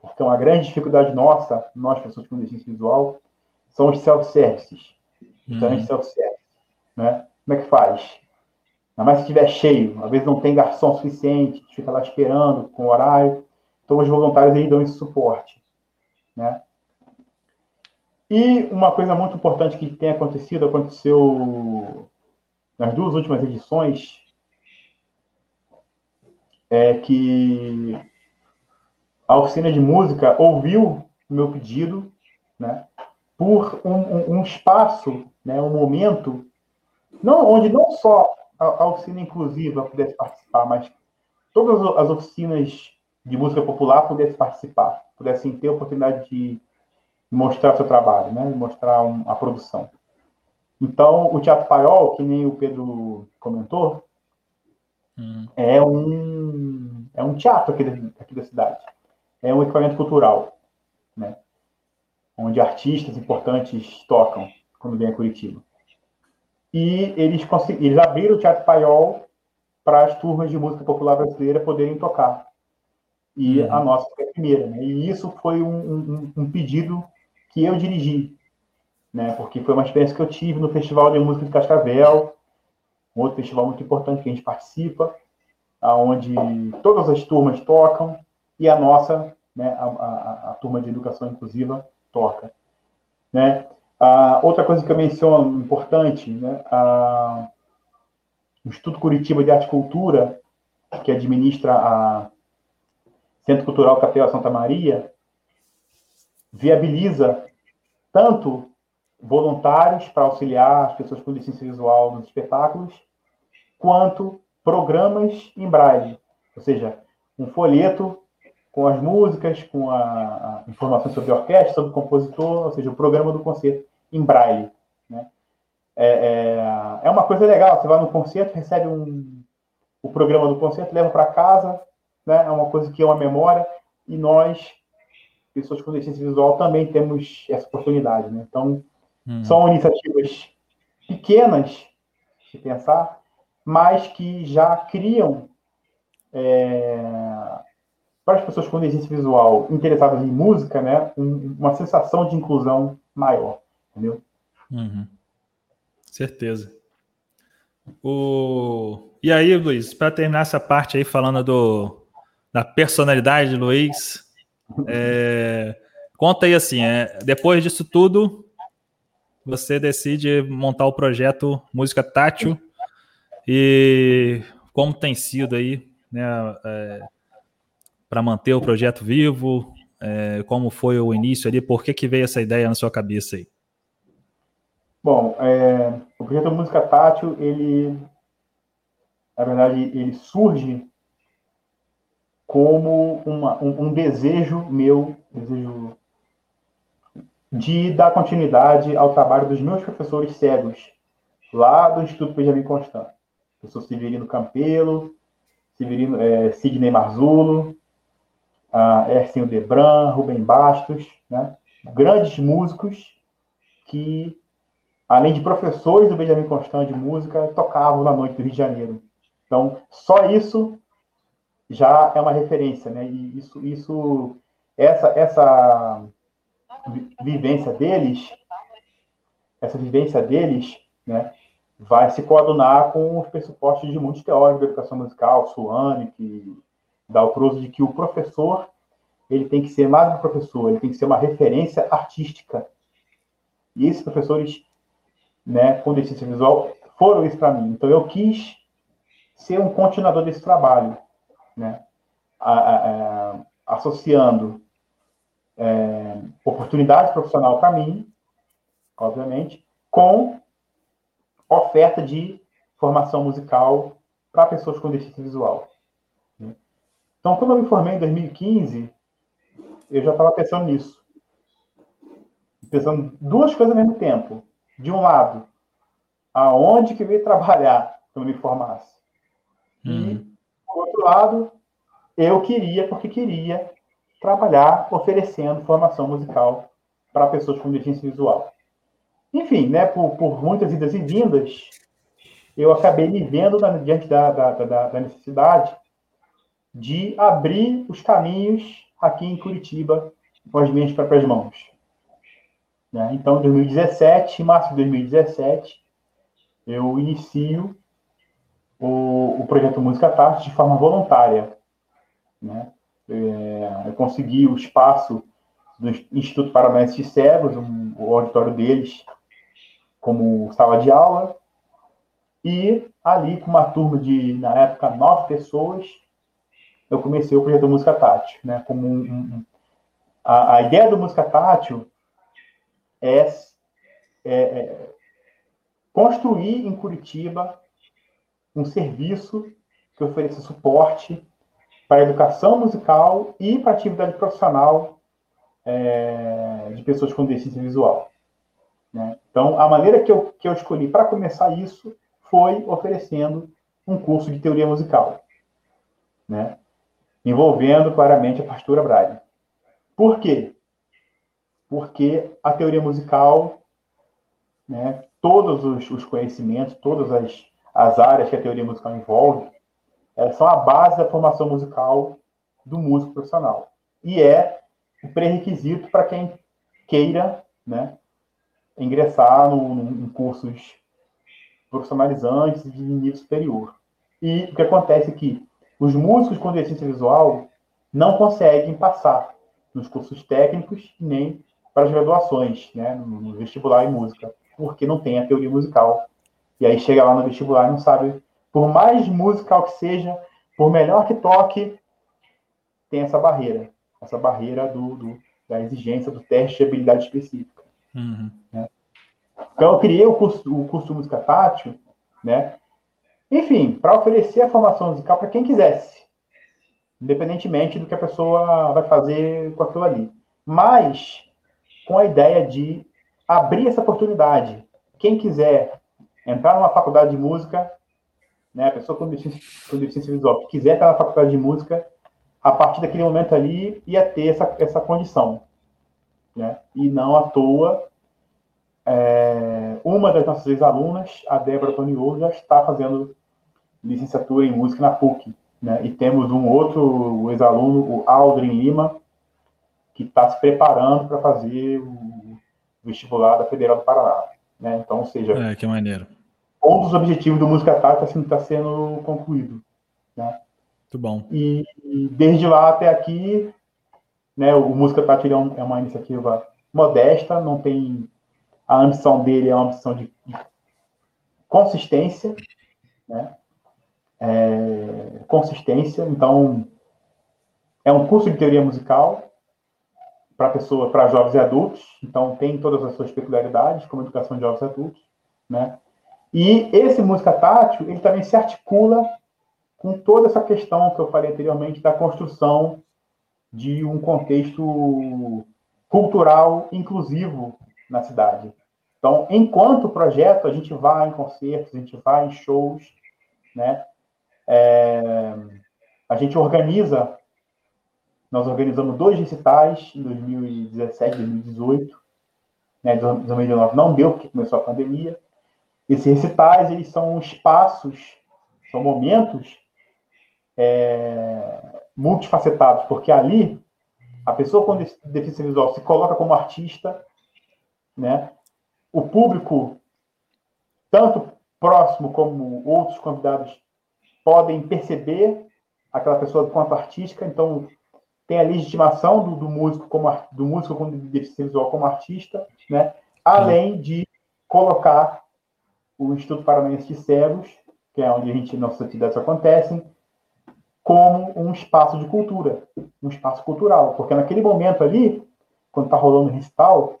porque é uma grande dificuldade nossa, nós, pessoas com deficiência visual, são os self-services. Uhum. self-service. Né? Como é que faz? Ainda mais se estiver cheio, às vezes não tem garçom suficiente, fica lá esperando com horário. Então, os voluntários aí dão esse suporte. Né? E uma coisa muito importante que tem acontecido, aconteceu nas duas últimas edições, é que a oficina de música ouviu o meu pedido, né, por um, um, um espaço, né, um momento, não, onde não só a, a, oficina inclusiva pudesse participar, mas todas as oficinas de música popular pudessem participar, pudessem ter a oportunidade de mostrar seu trabalho, né, mostrar um, a produção. Então, o Teatro Paiol, que nem o Pedro comentou, hum. é, um, é um teatro aqui da, aqui da cidade. É um equipamento cultural, né? onde artistas importantes tocam quando vem a Curitiba. E eles, eles abriram o Teatro Paiol para as turmas de música popular brasileira poderem tocar. E uhum. a nossa foi a primeira. Né? E isso foi um, um, um pedido que eu dirigi né? Porque foi uma experiência que eu tive no Festival de Música de Cascavel, um outro festival muito importante que a gente participa, aonde todas as turmas tocam e a nossa, né, a, a, a turma de educação inclusiva toca. Né? Ah, outra coisa que eu menciono importante, né? Ah, o Instituto Curitiba de Arte e Cultura, que administra a Centro Cultural Capela Santa Maria, viabiliza tanto voluntários para auxiliar as pessoas com deficiência visual nos espetáculos, quanto programas em braille, ou seja, um folheto com as músicas, com a, a informação sobre a orquestra, sobre o compositor, ou seja, o programa do concerto em braille. Né? É, é, é, uma coisa legal, você vai no concerto, recebe um, o programa do concerto, leva para casa, né? é uma coisa que é uma memória, e nós, pessoas com deficiência visual, também temos essa oportunidade. Né? Então, hum. são iniciativas pequenas, se pensar, mas que já criam é, para as pessoas com deficiência visual interessadas em música, né, um, uma sensação de inclusão maior, entendeu? Uhum. Certeza. O... E aí, Luiz, para terminar essa parte aí falando do, da personalidade de Luiz, é... conta aí assim, é... depois disso tudo, você decide montar o projeto Música Tátil e como tem sido aí, né, é para manter o projeto vivo? É, como foi o início ali? Por que, que veio essa ideia na sua cabeça aí? Bom, é, o projeto Música Tátil, ele, na verdade, ele surge como uma, um, um, desejo meu, desejo de dar continuidade ao trabalho dos meus professores cegos, lá do Instituto Benjamin Constant. Professor Severino Campelo, Severino, é, Sidney Marzulo, uh, Ercinho Debran, Rubem Bastos, né? grandes músicos que, além de professores do Benjamin Constant de música, tocavam na noite do Rio de Janeiro. Então, só isso já é uma referência, né? E isso, isso essa, essa vivência deles, essa vivência deles, né? Vai se coadunar com os pressupostos de muitos teóricos da educação musical, Suane, que dá o cruzo de que o professor ele tem que ser mais que professor, ele tem que ser uma referência artística. E esses professores, né, com deficiência visual, foram isso para mim. Então eu quis ser um continuador desse trabalho, né, a, a, a, associando é, oportunidade profissional para mim, obviamente, com oferta de formação musical para pessoas com deficiência visual. Então, quando eu me formei em 2015, eu já estava pensando nisso. Pensando duas coisas ao mesmo tempo. De um lado, aonde que eu ia trabalhar quando eu me formasse. Uhum. E, outro lado, eu queria, porque queria, trabalhar oferecendo formação musical para pessoas com deficiência visual. Enfim, né, por, por muitas idas e vindas, eu acabei me vendo na, diante da, da, da, da necessidade de abrir os caminhos aqui em Curitiba com as minhas próprias mãos. Né? Então, em 2017, em março de 2017, eu inicio o, o projeto Música Tarte de forma voluntária. Né? É, eu consegui o espaço do Instituto Paranaense de Cegos, um, o auditório deles, como sala de aula, e ali com uma turma de, na época, nove pessoas, eu comecei o projeto Música Tátil, né? Como um, um, a, a, ideia do Música Tátil é, é, é, construir em Curitiba um serviço que ofereça suporte para a educação musical e para a atividade profissional é, de pessoas com deficiência visual. Né? Então, a maneira que eu, que eu escolhi para começar isso foi oferecendo um curso de teoria musical. Né? envolvendo claramente a partitura Braille. Por quê? Porque a teoria musical, né, todos os, os conhecimentos, todas as, as áreas que a teoria musical envolve, elas são a base da formação musical do músico profissional. E é o pré-requisito para quem queira né, ingressar no, no, em cursos profissionalizantes de nível superior. E o que acontece é que os músicos com deficiência visual não conseguem passar nos cursos técnicos nem para as graduações, né, no vestibular em música, porque não tem a teoria musical. E aí chega lá no vestibular e não sabe, por mais musical que seja, por melhor que toque, tem essa barreira, essa barreira do, do da exigência do teste de habilidade específica. Uhum. Né? Então, eu criei o curso, o curso música tátil, né? Enfim, para oferecer a formação musical para quem quisesse, independentemente do que a pessoa vai fazer com aquilo ali. Mas com a ideia de abrir essa oportunidade. Quem quiser entrar numa faculdade de música, né, a pessoa com deficiência, com deficiência visual que quiser entrar na faculdade de música, a partir daquele momento ali ia ter essa, essa condição. Né? E não à toa, é, uma das nossas ex-alunas, a Débora Toniolo, já está fazendo licenciatura em música na PUC. Né? E temos um outro ex-aluno, o Aldrin Lima, que está se preparando para fazer o vestibular da Federal do Paraná. Né? Então, seja, é, que maneiro. Um dos objetivos do Música Tática está tá sendo concluído. Né? Muito bom. E, e, desde lá até aqui, né, o Música Tática é, é uma iniciativa modesta, não tem a ambição dele é uma ambição de, de consistência, né? É, consistência. Então, é um curso de teoria musical para pessoa, para jovens e adultos. Então, tem todas as suas peculiaridades, como educação de jovens e adultos, né? E esse música tátil, ele também se articula com toda essa questão que eu falei anteriormente da construção de um contexto cultural inclusivo na cidade. Então, enquanto projeto, a gente vai em concertos, a gente vai em shows, né? É, a gente organiza, nós organizamos dois recitais em 2017, 2018, né? 2019 não deu porque começou a pandemia. Esses recitais, eles são espaços, são momentos é, multifacetados, porque ali a pessoa com deficiência visual se coloca como artista, né? O público, tanto próximo como outros convidados, podem perceber aquela pessoa quanto artística, então tem a legitimação do, do músico como do músico com deficiência visual como artista, né? Além de colocar o Instituto Paranaense de Cegos, que é onde a gente nossas atividades acontecem, como um espaço de cultura, um espaço cultural, porque naquele momento ali, quando está rolando o recital,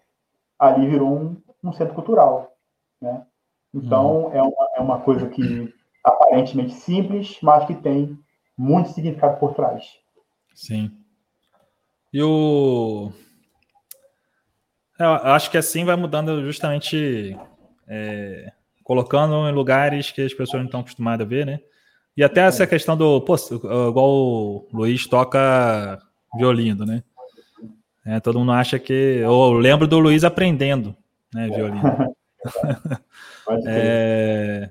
ali virou um, um centro cultural, né? Então uhum. é, uma, é uma coisa que aparentemente simples, mas que tem muito significado por trás. Sim. E o. Eu acho que assim vai mudando justamente. É, colocando em lugares que as pessoas não estão acostumadas a ver, né? E até essa é. questão do. Pô, igual o Luiz toca violino, né? É, todo mundo acha que. Eu lembro do Luiz aprendendo, né, violino. *laughs* é,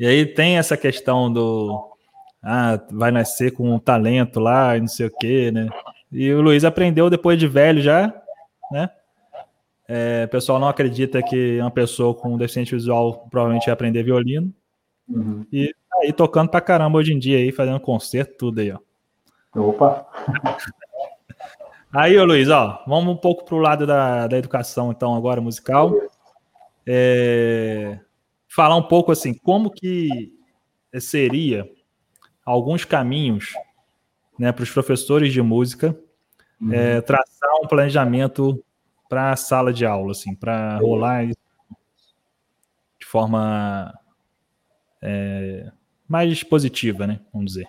e aí tem essa questão do ah, vai nascer com um talento lá e não sei o quê, né? E o Luiz aprendeu depois de velho já, né? É, o pessoal não acredita que uma pessoa com deficiente visual provavelmente vai aprender violino. Uhum. E tá aí tocando pra caramba hoje em dia aí, fazendo concerto, tudo aí, ó. Opa! aí, ô Luiz, ó, vamos um pouco pro lado da, da educação, então, agora, musical. É, falar um pouco assim, como que seria alguns caminhos né, para os professores de música uhum. é, traçar um planejamento para a sala de aula, assim, para rolar de forma é, mais positiva, né? Vamos dizer.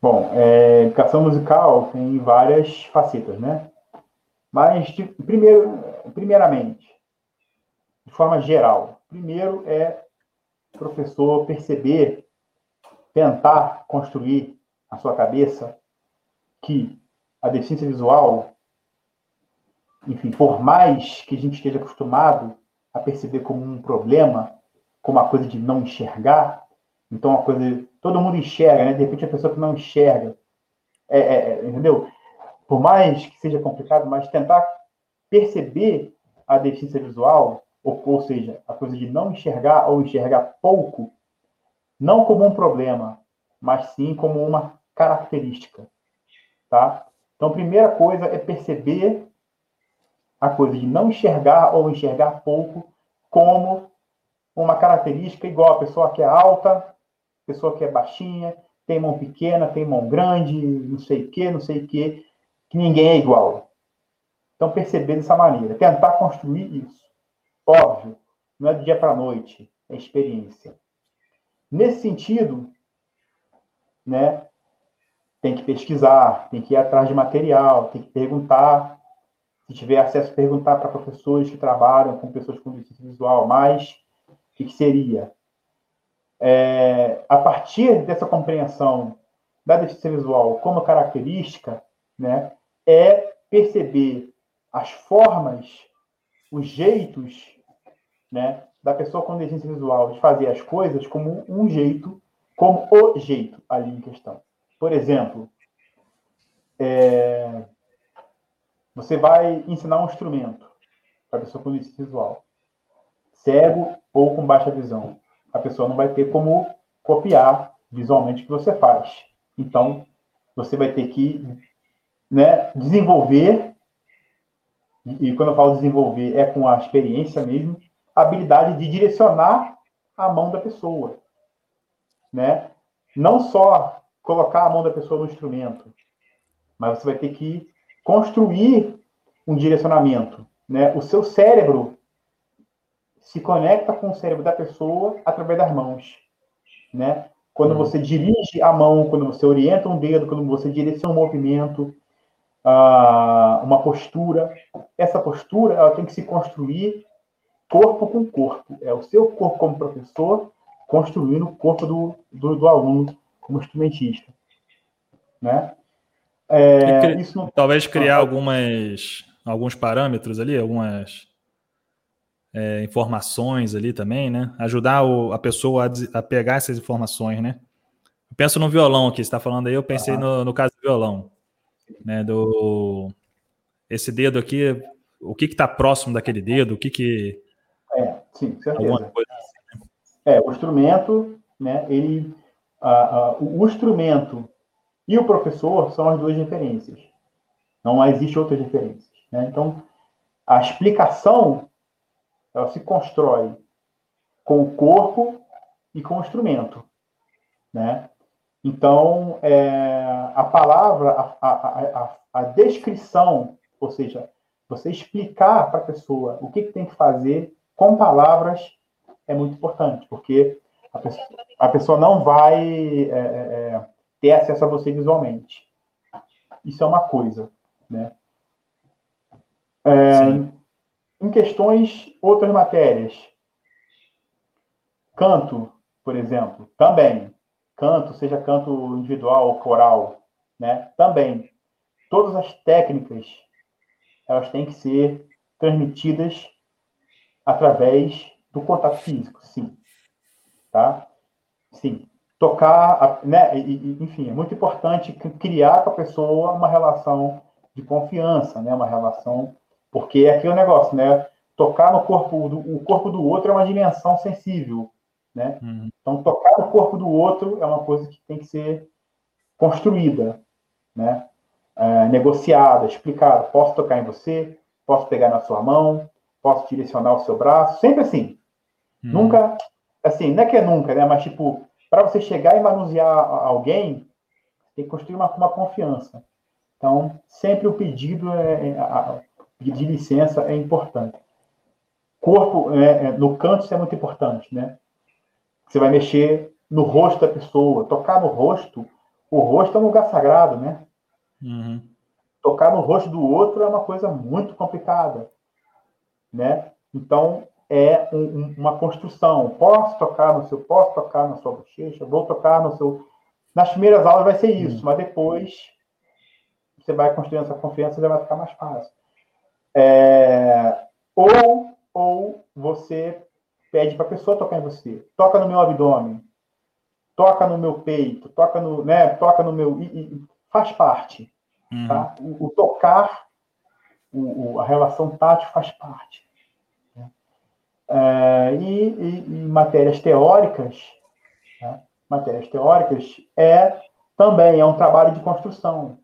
Bom, é, educação musical tem várias facetas, né? Mas, primeiro, primeiramente, de forma geral. Primeiro é o professor perceber, tentar construir na sua cabeça que a deficiência visual, enfim, por mais que a gente esteja acostumado a perceber como um problema, como uma coisa de não enxergar, então uma coisa todo mundo enxerga, né? De repente a pessoa que não enxerga, é, é, é entendeu? Por mais que seja complicado, mas tentar perceber a deficiência visual ou, ou seja, a coisa de não enxergar ou enxergar pouco, não como um problema, mas sim como uma característica, tá? Então, a primeira coisa é perceber a coisa de não enxergar ou enxergar pouco como uma característica igual a pessoa que é alta, pessoa que é baixinha, tem mão pequena, tem mão grande, não sei o que, não sei o que, que ninguém é igual. Então, perceber dessa maneira, tentar construir isso. Óbvio, não é do dia para a noite, é experiência. Nesse sentido, né, tem que pesquisar, tem que ir atrás de material, tem que perguntar. Se tiver acesso, perguntar para professores que trabalham com pessoas com deficiência visual, mas o que, que seria? É, a partir dessa compreensão da deficiência visual como característica, né, é perceber as formas, os jeitos, né, da pessoa com deficiência visual de fazer as coisas como um jeito, como o jeito ali em questão. Por exemplo, é, você vai ensinar um instrumento para a pessoa com deficiência visual, cego ou com baixa visão. A pessoa não vai ter como copiar visualmente o que você faz. Então, você vai ter que né, desenvolver, e quando eu falo desenvolver, é com a experiência mesmo, a habilidade de direcionar a mão da pessoa. Né? Não só colocar a mão da pessoa no instrumento, mas você vai ter que construir um direcionamento. Né? O seu cérebro se conecta com o cérebro da pessoa através das mãos. Né? Quando uhum. você dirige a mão, quando você orienta um dedo, quando você direciona um movimento, uh, uma postura, essa postura ela tem que se construir corpo com corpo. É o seu corpo como professor construindo o corpo do, do, do aluno como instrumentista. Né? É, cri... não... Talvez criar algumas, alguns parâmetros ali, algumas é, informações ali também, né? Ajudar o, a pessoa a, a, pegar essas informações, né? Eu penso no violão aqui, você está falando aí, eu pensei no, no, caso do violão, né? Do esse dedo aqui, o que está próximo daquele dedo, o que que é, sim, certeza. Assim, né? É, o instrumento, né? Ele o instrumento e o professor são as duas referências. Não existe outras referências. Né? Então, a explicação ela se constrói com o corpo e com o instrumento. Né? Então, é, a palavra, a, a, a, a, descrição, ou seja, você explicar para a pessoa o que, que tem que fazer com palavras é muito importante, porque a pessoa, pessoa não vai é, é, é, ter acesso a você visualmente. Isso é uma coisa, né? É, em questões, outras matérias. Canto, por exemplo, também. Canto, seja canto individual ou coral, né? Também. Todas as técnicas, elas têm que ser transmitidas através do contato físico, sim tá? Sim, tocar, né? enfim, é muito importante criar com a pessoa uma relação de confiança, né? Uma relação, porque é aquele negócio, né? Tocar no corpo do, o corpo do outro é uma dimensão sensível, né? Uhum. Então, tocar no corpo do outro é uma coisa que tem que ser construída, né? É, negociada, explicada. Posso tocar em você? Posso pegar na sua mão? Posso direcionar o seu braço? Sempre assim. Uhum. Nunca assim, não é que é nunca, né? Mas, tipo, para você chegar e manusear alguém, tem que construir uma, uma confiança. Então, sempre o pedido é, é a, de licença é importante. Corpo, é, é, no canto, isso é muito importante, né? Você vai mexer no rosto da pessoa, tocar no rosto. O rosto é um lugar sagrado, né? Uhum. Tocar no rosto do outro é uma coisa muito complicada, né? Então, é um, uma construção. Posso tocar no seu, posso tocar na sua bochecha, vou tocar no seu. Nas primeiras aulas vai ser isso, hum. mas depois você vai construindo essa confiança e já vai ficar mais fácil. É... Ou, ou você pede para a pessoa tocar em você. Toca no meu abdômen, toca no meu peito, toca no, né, toca no meu. E, e faz parte. Uhum. Tá? O, o tocar, o, o, a relação tátil faz parte. É, e, e, e, matérias teóricas, né? matérias teóricas é também é um trabalho de construção.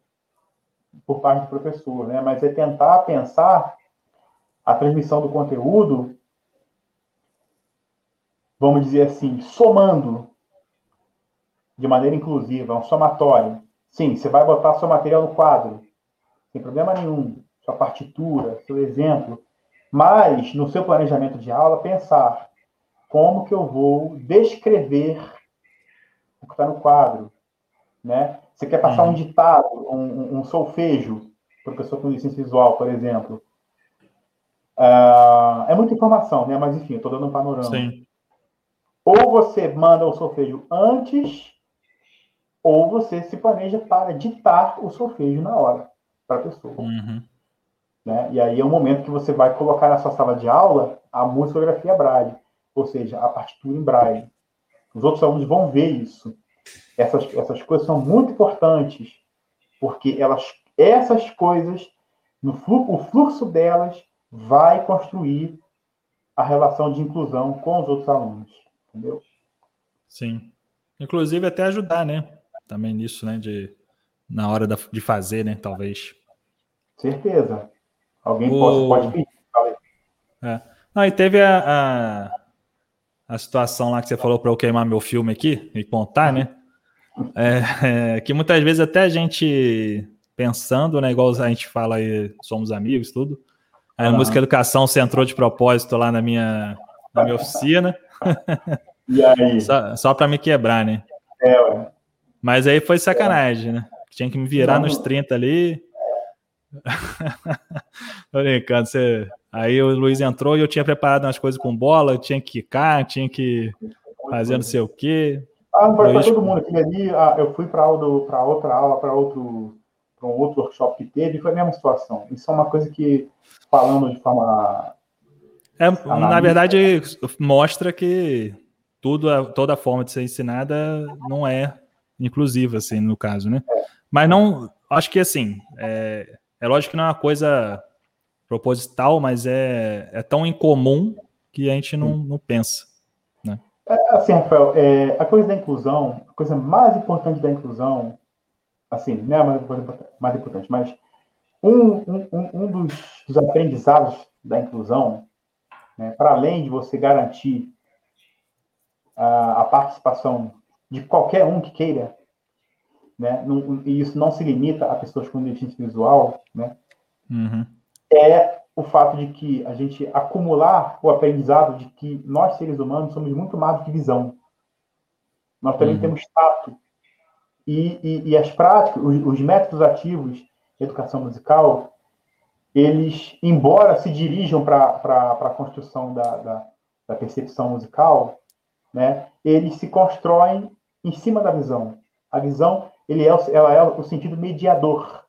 por parte do professor, né? Mas é tentar pensar a transmissão do conteúdo, vamos dizer assim, somando de maneira inclusiva, um somatório. Sim, você vai botar seu material no quadro, sem problema nenhum, sua partitura, seu exemplo, mas no seu planejamento de aula pensar como que eu vou descrever o que está no quadro, né? Você quer passar um uhum. ditado, um, um solfejo, professor com licença visual, por exemplo. Uh, é muita informação, né? Mas enfim, eu estou dando um panorama. Sim. Ou você manda o solfejo antes, ou você se planeja para ditar o solfejo na hora para a pessoa. Uhum. Né? E aí é o momento que você vai colocar na sua sala de aula a musicografia braille, ou seja, a partitura em braille. Os outros alunos vão ver isso. Essas, essas coisas são muito importantes, porque elas, essas coisas, no fluxo, o fluxo delas vai construir a relação de inclusão com os outros alunos, entendeu? Sim. Inclusive até ajudar, né? Também nisso, né? De, na hora da, de fazer, né? Talvez. Certeza. Alguém o... pode, pode pedir. É. Não, e teve a, a, a, situação lá que você falou para eu queimar meu filme aqui e contar, né? É, é, que muitas vezes até a gente pensando, né? Igual a gente fala aí, somos amigos, tudo. A uhum. música educação você entrou de propósito lá na minha, na minha oficina. *laughs* E aí? Só, só para me quebrar, né? É, ué. Mas aí foi sacanagem, né? Tinha que me virar Não. nos 30 ali. *laughs* Tô brincando, você... Aí o Luiz entrou e eu tinha preparado umas coisas com bola, tinha que quicar, tinha que fazer não sei o quê. Ah, não foi para todo mundo. Aquele ali, ah, eu fui para outra aula, para outro para um outro workshop que teve, foi a mesma situação. Isso é uma coisa que, falando de forma. É, na verdade, mostra que tudo, toda forma de ser ensinada não é inclusiva, assim, no caso, né? É. Mas não. Acho que, assim, é, é lógico que não é uma coisa proposital, mas é, é tão incomum que a gente não, não pensa. Né? É, assim, Rafael, é, a coisa da inclusão, a coisa mais importante da inclusão, assim, não é a mais, mais importante, mas um, um, um dos, dos aprendizados da inclusão, né, para além de você garantir a, a, participação de qualquer um que queira né? Não, e isso não se limita a pessoas com deficiência visual, né? Uhum. É o fato de que a gente acumular o aprendizado de que nós, seres humanos, somos muito mais do que visão. Nós também uhum. temos tato. E, e, e, as práticas, os, os métodos ativos de educação musical, eles, embora se dirijam para a construção da, da, da percepção musical, né, eles se constroem em cima da visão. A visão ele é, ela é o sentido mediador.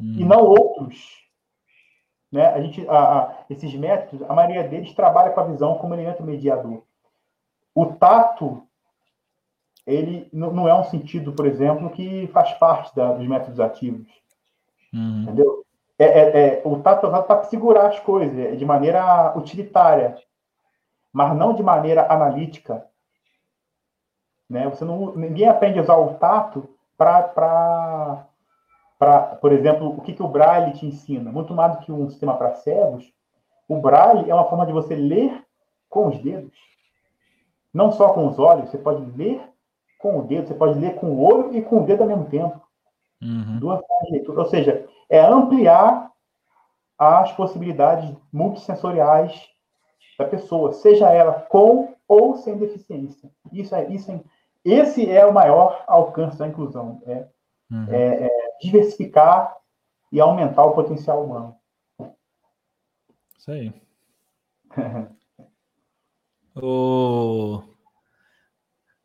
Hum. E não outros. Né? A gente, a, a, esses métodos, a maioria deles trabalha com a visão como elemento mediador. O tato, ele não é um sentido, por exemplo, que faz parte da, dos métodos ativos. Hum. Entendeu? É, é, é, o tato é usado para segurar as coisas, é de maneira utilitária, mas não de maneira analítica. Né? Você não, ninguém aprende a usar o tato para, por exemplo, o que, que o Braille te ensina? Muito mais do que um sistema para cegos, o Braille é uma forma de você ler com os dedos. Não só com os olhos, você pode ler com o dedo, você pode ler com o olho e com o dedo ao mesmo tempo. Uhum. Duas formas de leitura. Ou seja, é ampliar as possibilidades multissensoriais da pessoa, seja ela com ou sem deficiência. Isso é, isso é esse é o maior alcance da inclusão, é, uhum. é, é diversificar e aumentar o potencial humano. Isso aí. *laughs* o...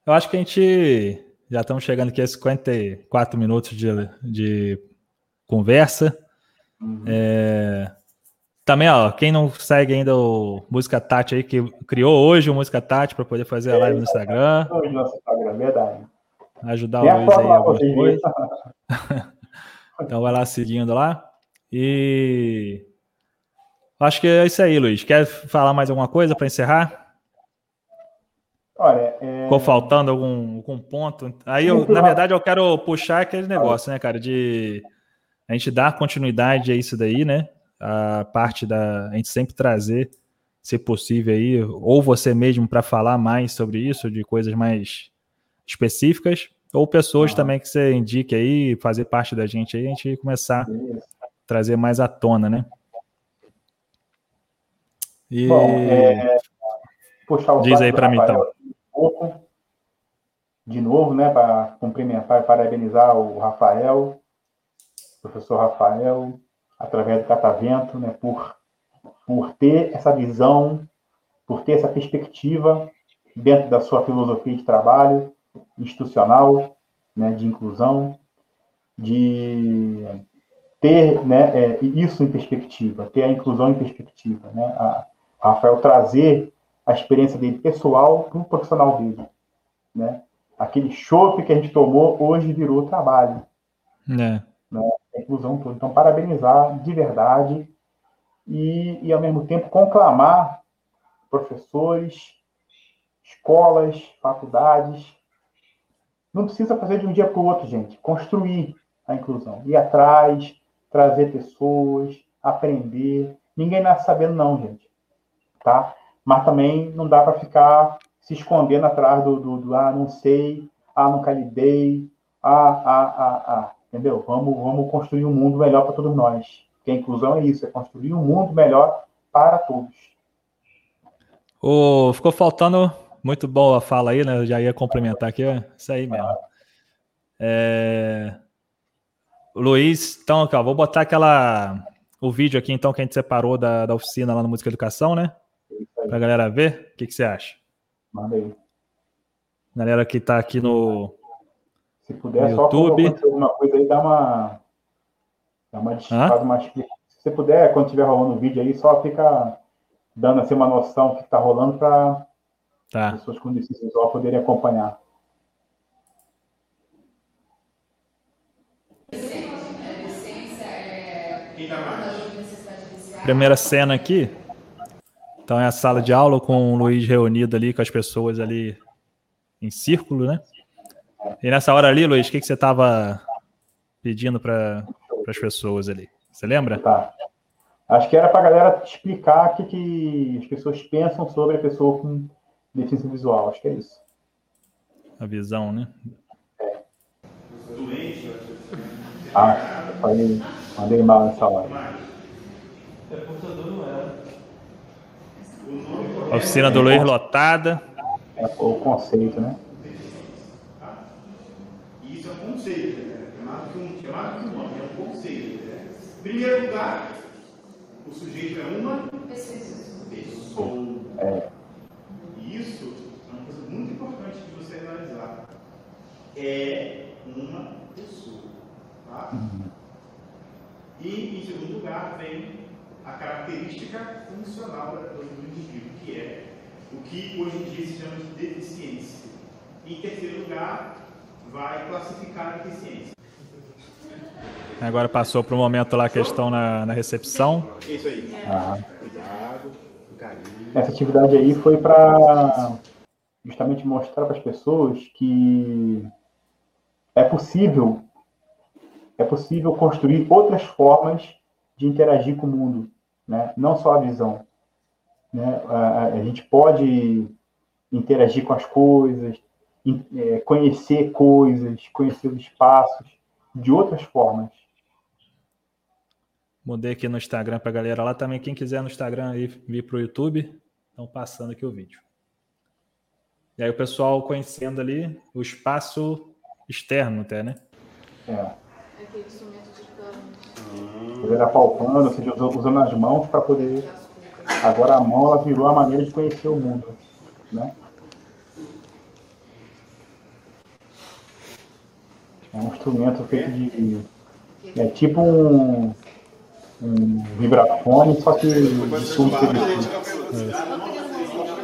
Eu acho que a gente já estamos chegando aqui a 54 minutos de, de conversa. Uhum. É... Também, ó, quem não segue ainda o Música Tati aí, que criou hoje o Música Tati para poder fazer a live no Instagram. Hoje no Instagram, verdade. Ajudar o Luiz aí algumas coisas. *laughs* então vai lá seguindo lá. E acho que é isso aí, Luiz. Quer falar mais alguma coisa para encerrar? Olha, é... ficou faltando algum, algum ponto. Aí, eu, na verdade, eu quero puxar aquele negócio, né, cara, de a gente dá continuidade a isso daí, né? A parte da. A gente sempre trazer, se possível, aí, ou você mesmo para falar mais sobre isso, de coisas mais específicas, ou pessoas também que você indique aí, fazer parte da gente aí, a gente começar a trazer mais à tona, né? E... Bom, é... puxar o Diz aí para mim, então. De novo, né, para cumprimentar e parabenizar o Rafael, professor Rafael, através do Catavento, né, por, por ter essa visão, por ter essa perspectiva dentro da sua filosofia de trabalho institucional, né, de inclusão, de ter né, é, isso em perspectiva, ter a inclusão em perspectiva. Né, a, a Rafael trazer a experiência dele pessoal para o profissional dele. Né? Aquele chope que a gente tomou hoje virou trabalho. É. Né? Inclusão toda. Então, parabenizar de verdade e, e, ao mesmo tempo, conclamar professores, escolas, faculdades. Não precisa fazer de um dia para o outro, gente. Construir a inclusão. Ir atrás, trazer pessoas, aprender. Ninguém nasce sabendo, não, gente. Tá? Mas também não dá para ficar se escondendo atrás do, do, do, ah, não sei, ah, nunca lidei, ah, ah, ah, ah. Entendeu? Vamos, vamos construir um mundo melhor para todos nós. Porque a inclusão é isso, é construir um mundo melhor para todos. Oh, ficou faltando muito boa a fala aí, né? Eu já ia complementar aqui, isso aí mesmo. É... Luiz, então, vou botar aquela o vídeo aqui então que a gente separou da, da oficina lá no Música Educação, né? Pra galera ver. O que, que você acha? Manda aí. Galera que tá aqui no, se puder, no só YouTube. alguma coisa aí, dá uma. Dá uma, faz uma Se você puder, quando estiver rolando o vídeo aí, só fica dando assim uma noção do que está rolando para tá. pessoas com deficiência visual poderem acompanhar. Primeira cena aqui. Então é a sala de aula com o Luiz reunido ali com as pessoas ali em círculo, né? E nessa hora ali, Luiz, o que, que você estava pedindo para as pessoas ali? Você lembra? Tá. Acho que era para a galera explicar o que, que as pessoas pensam sobre a pessoa com deficiência visual. Acho que é isso. A visão, né? É. Ah, falei, mandei mal nessa hora. Oficina do Luiz lotada. É o conceito, né? Isso é um conceito, né? é, mais que um, que um nome, é um conceito. Né? Em primeiro lugar, o sujeito é uma pessoa. É. Isso é uma coisa muito importante de você analisar. É uma pessoa. Tá? Uhum. E, em segundo lugar, vem a característica funcional do indivíduo, que é o que hoje em dia se chama de deficiência. Em terceiro lugar, vai classificar a deficiência. Agora passou para o momento lá que estão na, na recepção. Isso aí. Ah. Cuidado, carinho. Essa atividade aí foi para justamente mostrar para as pessoas que é possível é possível construir outras formas de interagir com o mundo né? não só a visão. Né? A, a gente pode interagir com as coisas, é, conhecer coisas, conhecer os espaços de outras formas. Mudei aqui no Instagram para a galera lá também. Quem quiser no Instagram aí vir para o YouTube, estão passando aqui o vídeo. E aí o pessoal conhecendo ali o espaço externo até, né? É. Ele era palpando, ou seja, usando as mãos para poder. Agora a mão ela virou a maneira de conhecer o mundo. Né? É um instrumento feito de. É tipo um, um vibrafone, só que de tudo que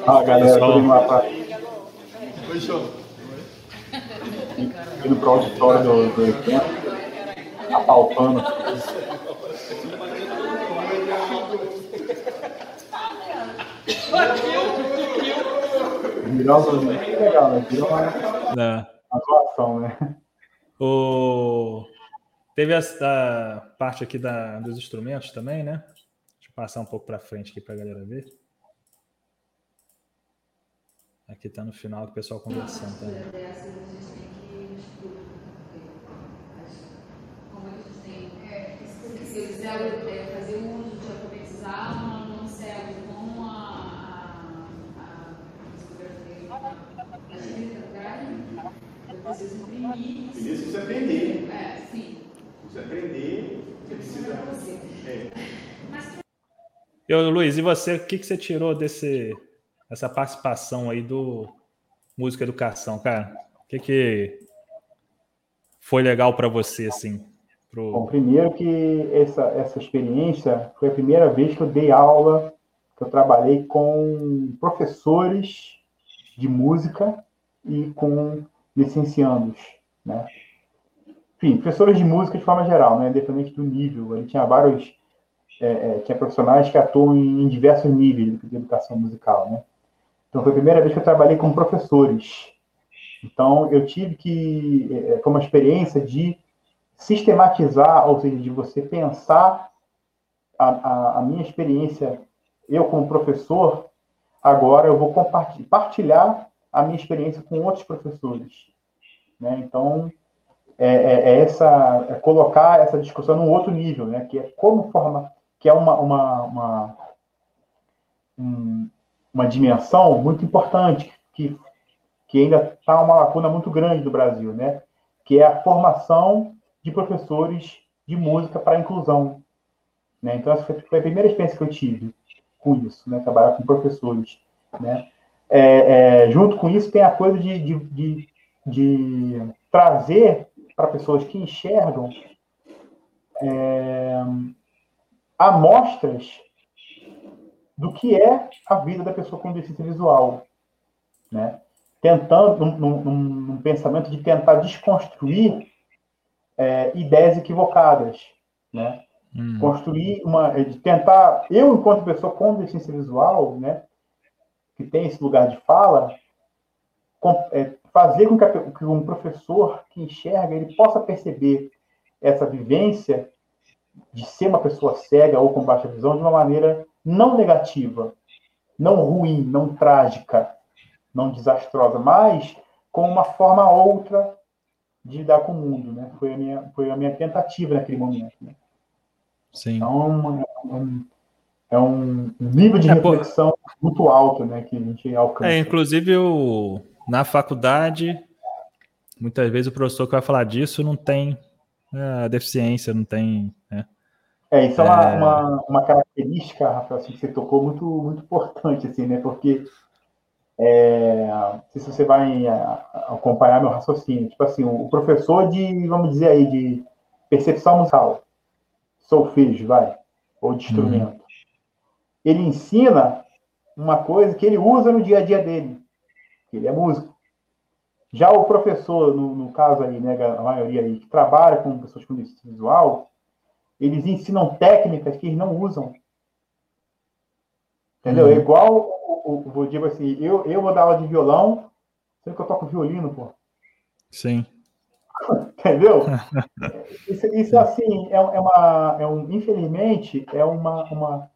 Ah, galera, tô indo lá para. Indo para o auditório do, do evento, apalpando. Virou legal, né? Virou uma, é. uma atuação, né? O... Teve essa parte aqui da, dos instrumentos também, né? Deixa eu passar um pouco para frente aqui para a galera ver. Aqui está no final o pessoal conversando também eu quiser fazer uso de alfabetizar não cego com a, a, a escrita eu preciso imprimir. Primeiro você aprender. É, sim. Você aprender, você precisa. É. Eu, Luiz, e você, o que, que você tirou desse, dessa participação aí do Música Educação, cara? O que, que foi legal para você, assim? Pro... Bom, primeiro que essa, essa experiência foi a primeira vez que eu dei aula, que eu trabalhei com professores de música e com licenciandos, né? Enfim, professores de música de forma geral, né? Independente do nível. Ele tinha vários... É, é, tinha profissionais que atuam em, diversos níveis de educação musical, né? Então, foi a primeira vez que eu trabalhei com professores. Então, eu tive que... É, foi uma experiência de sistematizar, ou seja, de você pensar a, a, a minha experiência, eu como professor, agora eu vou compartilhar a minha experiência com outros professores. Né? Então, é, é, é essa, é colocar essa discussão num outro nível, né? que é como forma, que é uma, uma, uma, um, uma dimensão muito importante, que, que ainda está uma lacuna muito grande do Brasil, né? que é a formação de professores de música para a inclusão. Né? Então, essa foi a primeira experiência que eu tive com isso, né? trabalhar com professores. Né? É, é, junto com isso, tem a coisa de, de, de, de trazer para pessoas que enxergam é, amostras do que é a vida da pessoa com deficiência visual. Né? Tentando, num, num, num pensamento de tentar desconstruir é, ideias equivocadas, né? Hum. Construir uma, de tentar, eu enquanto pessoa com deficiência visual, né, que tem esse lugar de fala, com, é, fazer com que, a, que, um professor que enxerga ele possa perceber essa vivência de ser uma pessoa cega ou com baixa visão de uma maneira não negativa, não ruim, não trágica, não desastrosa, mas com uma forma outra de lidar com o mundo, né? Foi a minha, foi a minha tentativa naquele momento. Né? Sim. Então, é um, é um nível de é, reflexão pô... muito alto, né? Que a gente alcança. É, inclusive, eu, na faculdade, muitas vezes o professor que vai falar disso não tem é, deficiência, não tem. Né? É, isso é, uma, é. uma, uma, característica, Rafael, assim, que você tocou muito, muito importante, assim, né? Porque é, se você vai acompanhar meu raciocínio, tipo assim, o professor de, vamos dizer aí, de percepção musical, solfejo, vai, ou de instrumento, uhum. Ele ensina uma coisa que ele usa no dia a dia dele, ele é músico. Já o professor, no, no caso aí, né, a maioria aí, que trabalha com pessoas com deficiência visual, eles ensinam técnicas que eles não usam. Entendeu? Uhum. É igual o, o, digo assim, eu, eu vou dar aula de violão, sendo que eu toco violino, pô. Sim. *laughs* Entendeu? *laughs* isso, isso assim, é, é, uma. É um, infelizmente, é uma, uma.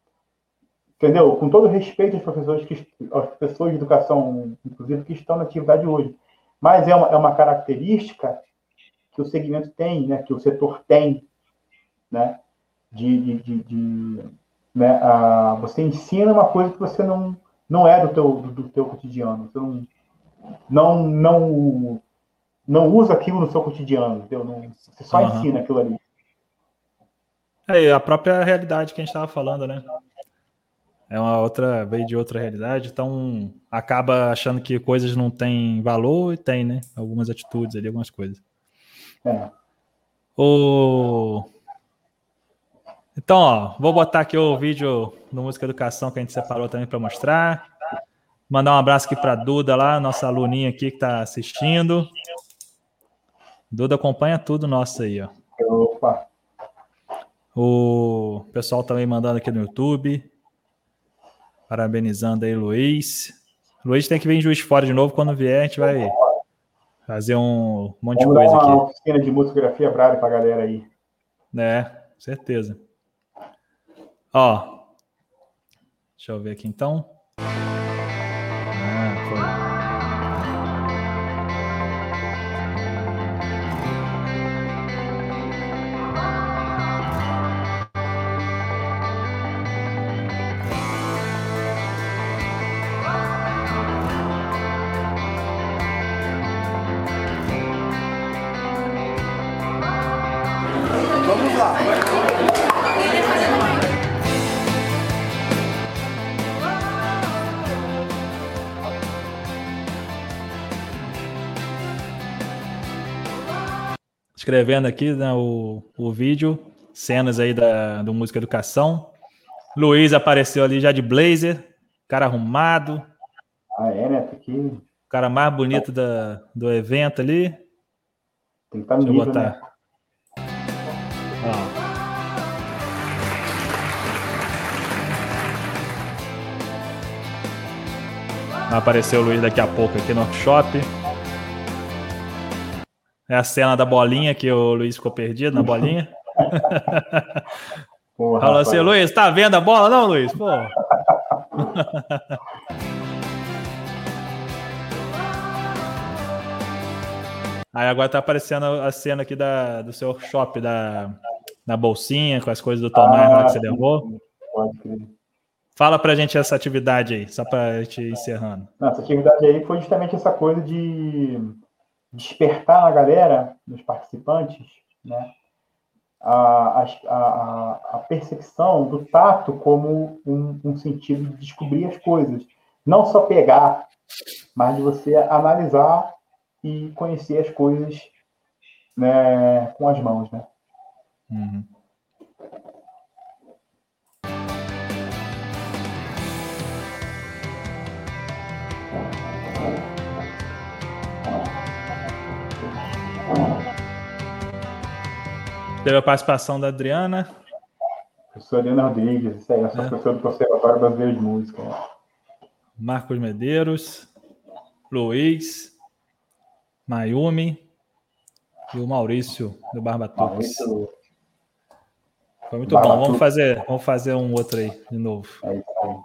Entendeu? Com todo respeito aos professores, que, aos professores de educação, inclusive, que estão na atividade hoje. Mas é uma, é uma característica que o segmento tem, né? que o setor tem, né? de, de, de, de né? Você ensina uma coisa que você não, não é do teu, do, do teu cotidiano. Você não, não, não, não usa aquilo no seu cotidiano, entendeu? Não, você só uhum. ensina aquilo ali. É, a própria realidade que a gente estava falando, né? É uma outra, veio de outra realidade, então acaba achando que coisas não têm valor e tem, né? Algumas atitudes ali, algumas coisas. É. O... Então, ó, vou botar aqui o vídeo no Música Educação que a gente separou também para mostrar. Mandar um abraço aqui para Duda lá, nossa aluninha aqui que está assistindo. Duda acompanha tudo nosso aí, ó. Opa. O pessoal também mandando aqui no YouTube. Parabenizando aí, Luiz. Luiz tem que vir em Juiz Fora de novo. Quando vier, a gente vai fazer um monte Vamos de coisa uma aqui. Uma oficina de musicografia brava para a galera aí. É, certeza. Ó, deixa eu ver aqui então. Escrevendo aqui né, o, o vídeo, cenas aí da, do Música Educação. Luiz apareceu ali já de blazer, cara arrumado. Ah, é, né? Tá aqui. Cara mais bonito da, do evento ali. Tem que estar tá no Deixa nível, eu botar. Né? Aparecer o Luiz daqui a pouco aqui no workshop. É a cena da bolinha que o Luiz ficou perdido na bolinha. *laughs* Porra, Falou assim, Luiz, tá vendo a bola? Não, Luiz? Pô. *laughs* Aí agora tá aparecendo a cena aqui da, do seu shop, da, da bolsinha, com as coisas do Tomás ah, lá que você levou. Fala pra gente essa atividade aí, só pra gente ir encerrando. essa atividade aí foi justamente essa coisa de despertar na galera, nos participantes, né, a, a, a, percepção do tato como um, um, sentido de descobrir as coisas. Não só pegar, mas de você analisar e conhecer as coisas né, com as mãos. Né? Uhum. Teve a participação da Adriana. Professora Adriana Rodrigues, isso aí, eu sou é. professor do Conservatório Brasileiro de Música. Marcos Medeiros, Luiz, Mayumi e o Maurício do Barbatux. Foi muito bom. Vamos fazer, vamos fazer um outro aí de novo. É isso aí.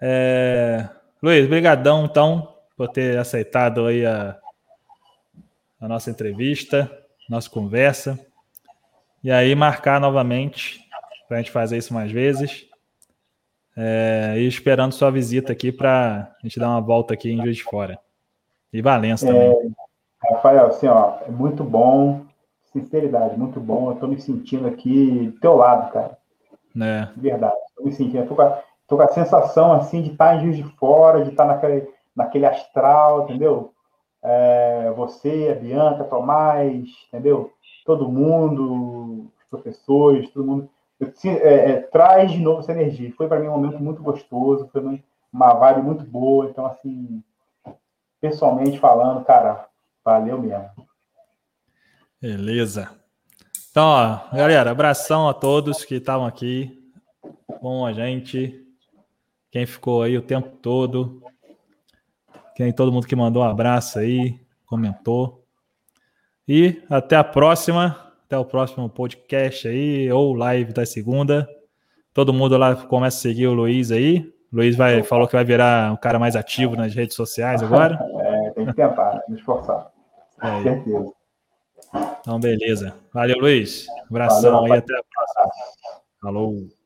É... Luiz, brigadão então por ter aceitado aí a, a nossa entrevista, nossa conversa. E aí marcar novamente para a gente fazer isso mais vezes. É, e esperando sua visita aqui para a gente dar uma volta aqui em Juiz de Fora. E Valença também. É, Rafael, assim, ó, é muito bom, sinceridade, muito bom. Eu tô me sentindo aqui do teu lado, cara. É. Verdade, tô me sentindo. tô com, a, tô com a sensação, assim, de estar tá em Juiz de Fora, de estar tá naquele, naquele astral, entendeu? É, você, a Bianca, Tomás, entendeu? Todo mundo, os professores, todo mundo, é, é, traz de novo essa energia. Foi para mim um momento muito gostoso, foi uma vibe muito boa. Então, assim, pessoalmente falando, cara, valeu mesmo. Beleza. Então, ó, galera, abração a todos que estavam aqui com a gente. Quem ficou aí o tempo todo. Quem todo mundo que mandou um abraço aí, comentou. E até a próxima, até o próximo podcast aí, ou live da segunda. Todo mundo lá começa a seguir o Luiz aí. O Luiz vai, falou que vai virar um cara mais ativo nas redes sociais agora. *laughs* É, tem que tentar, me esforçar. É. certeza. Então, beleza. Valeu, Luiz. Abração Valeu, aí, até a próxima. Falou.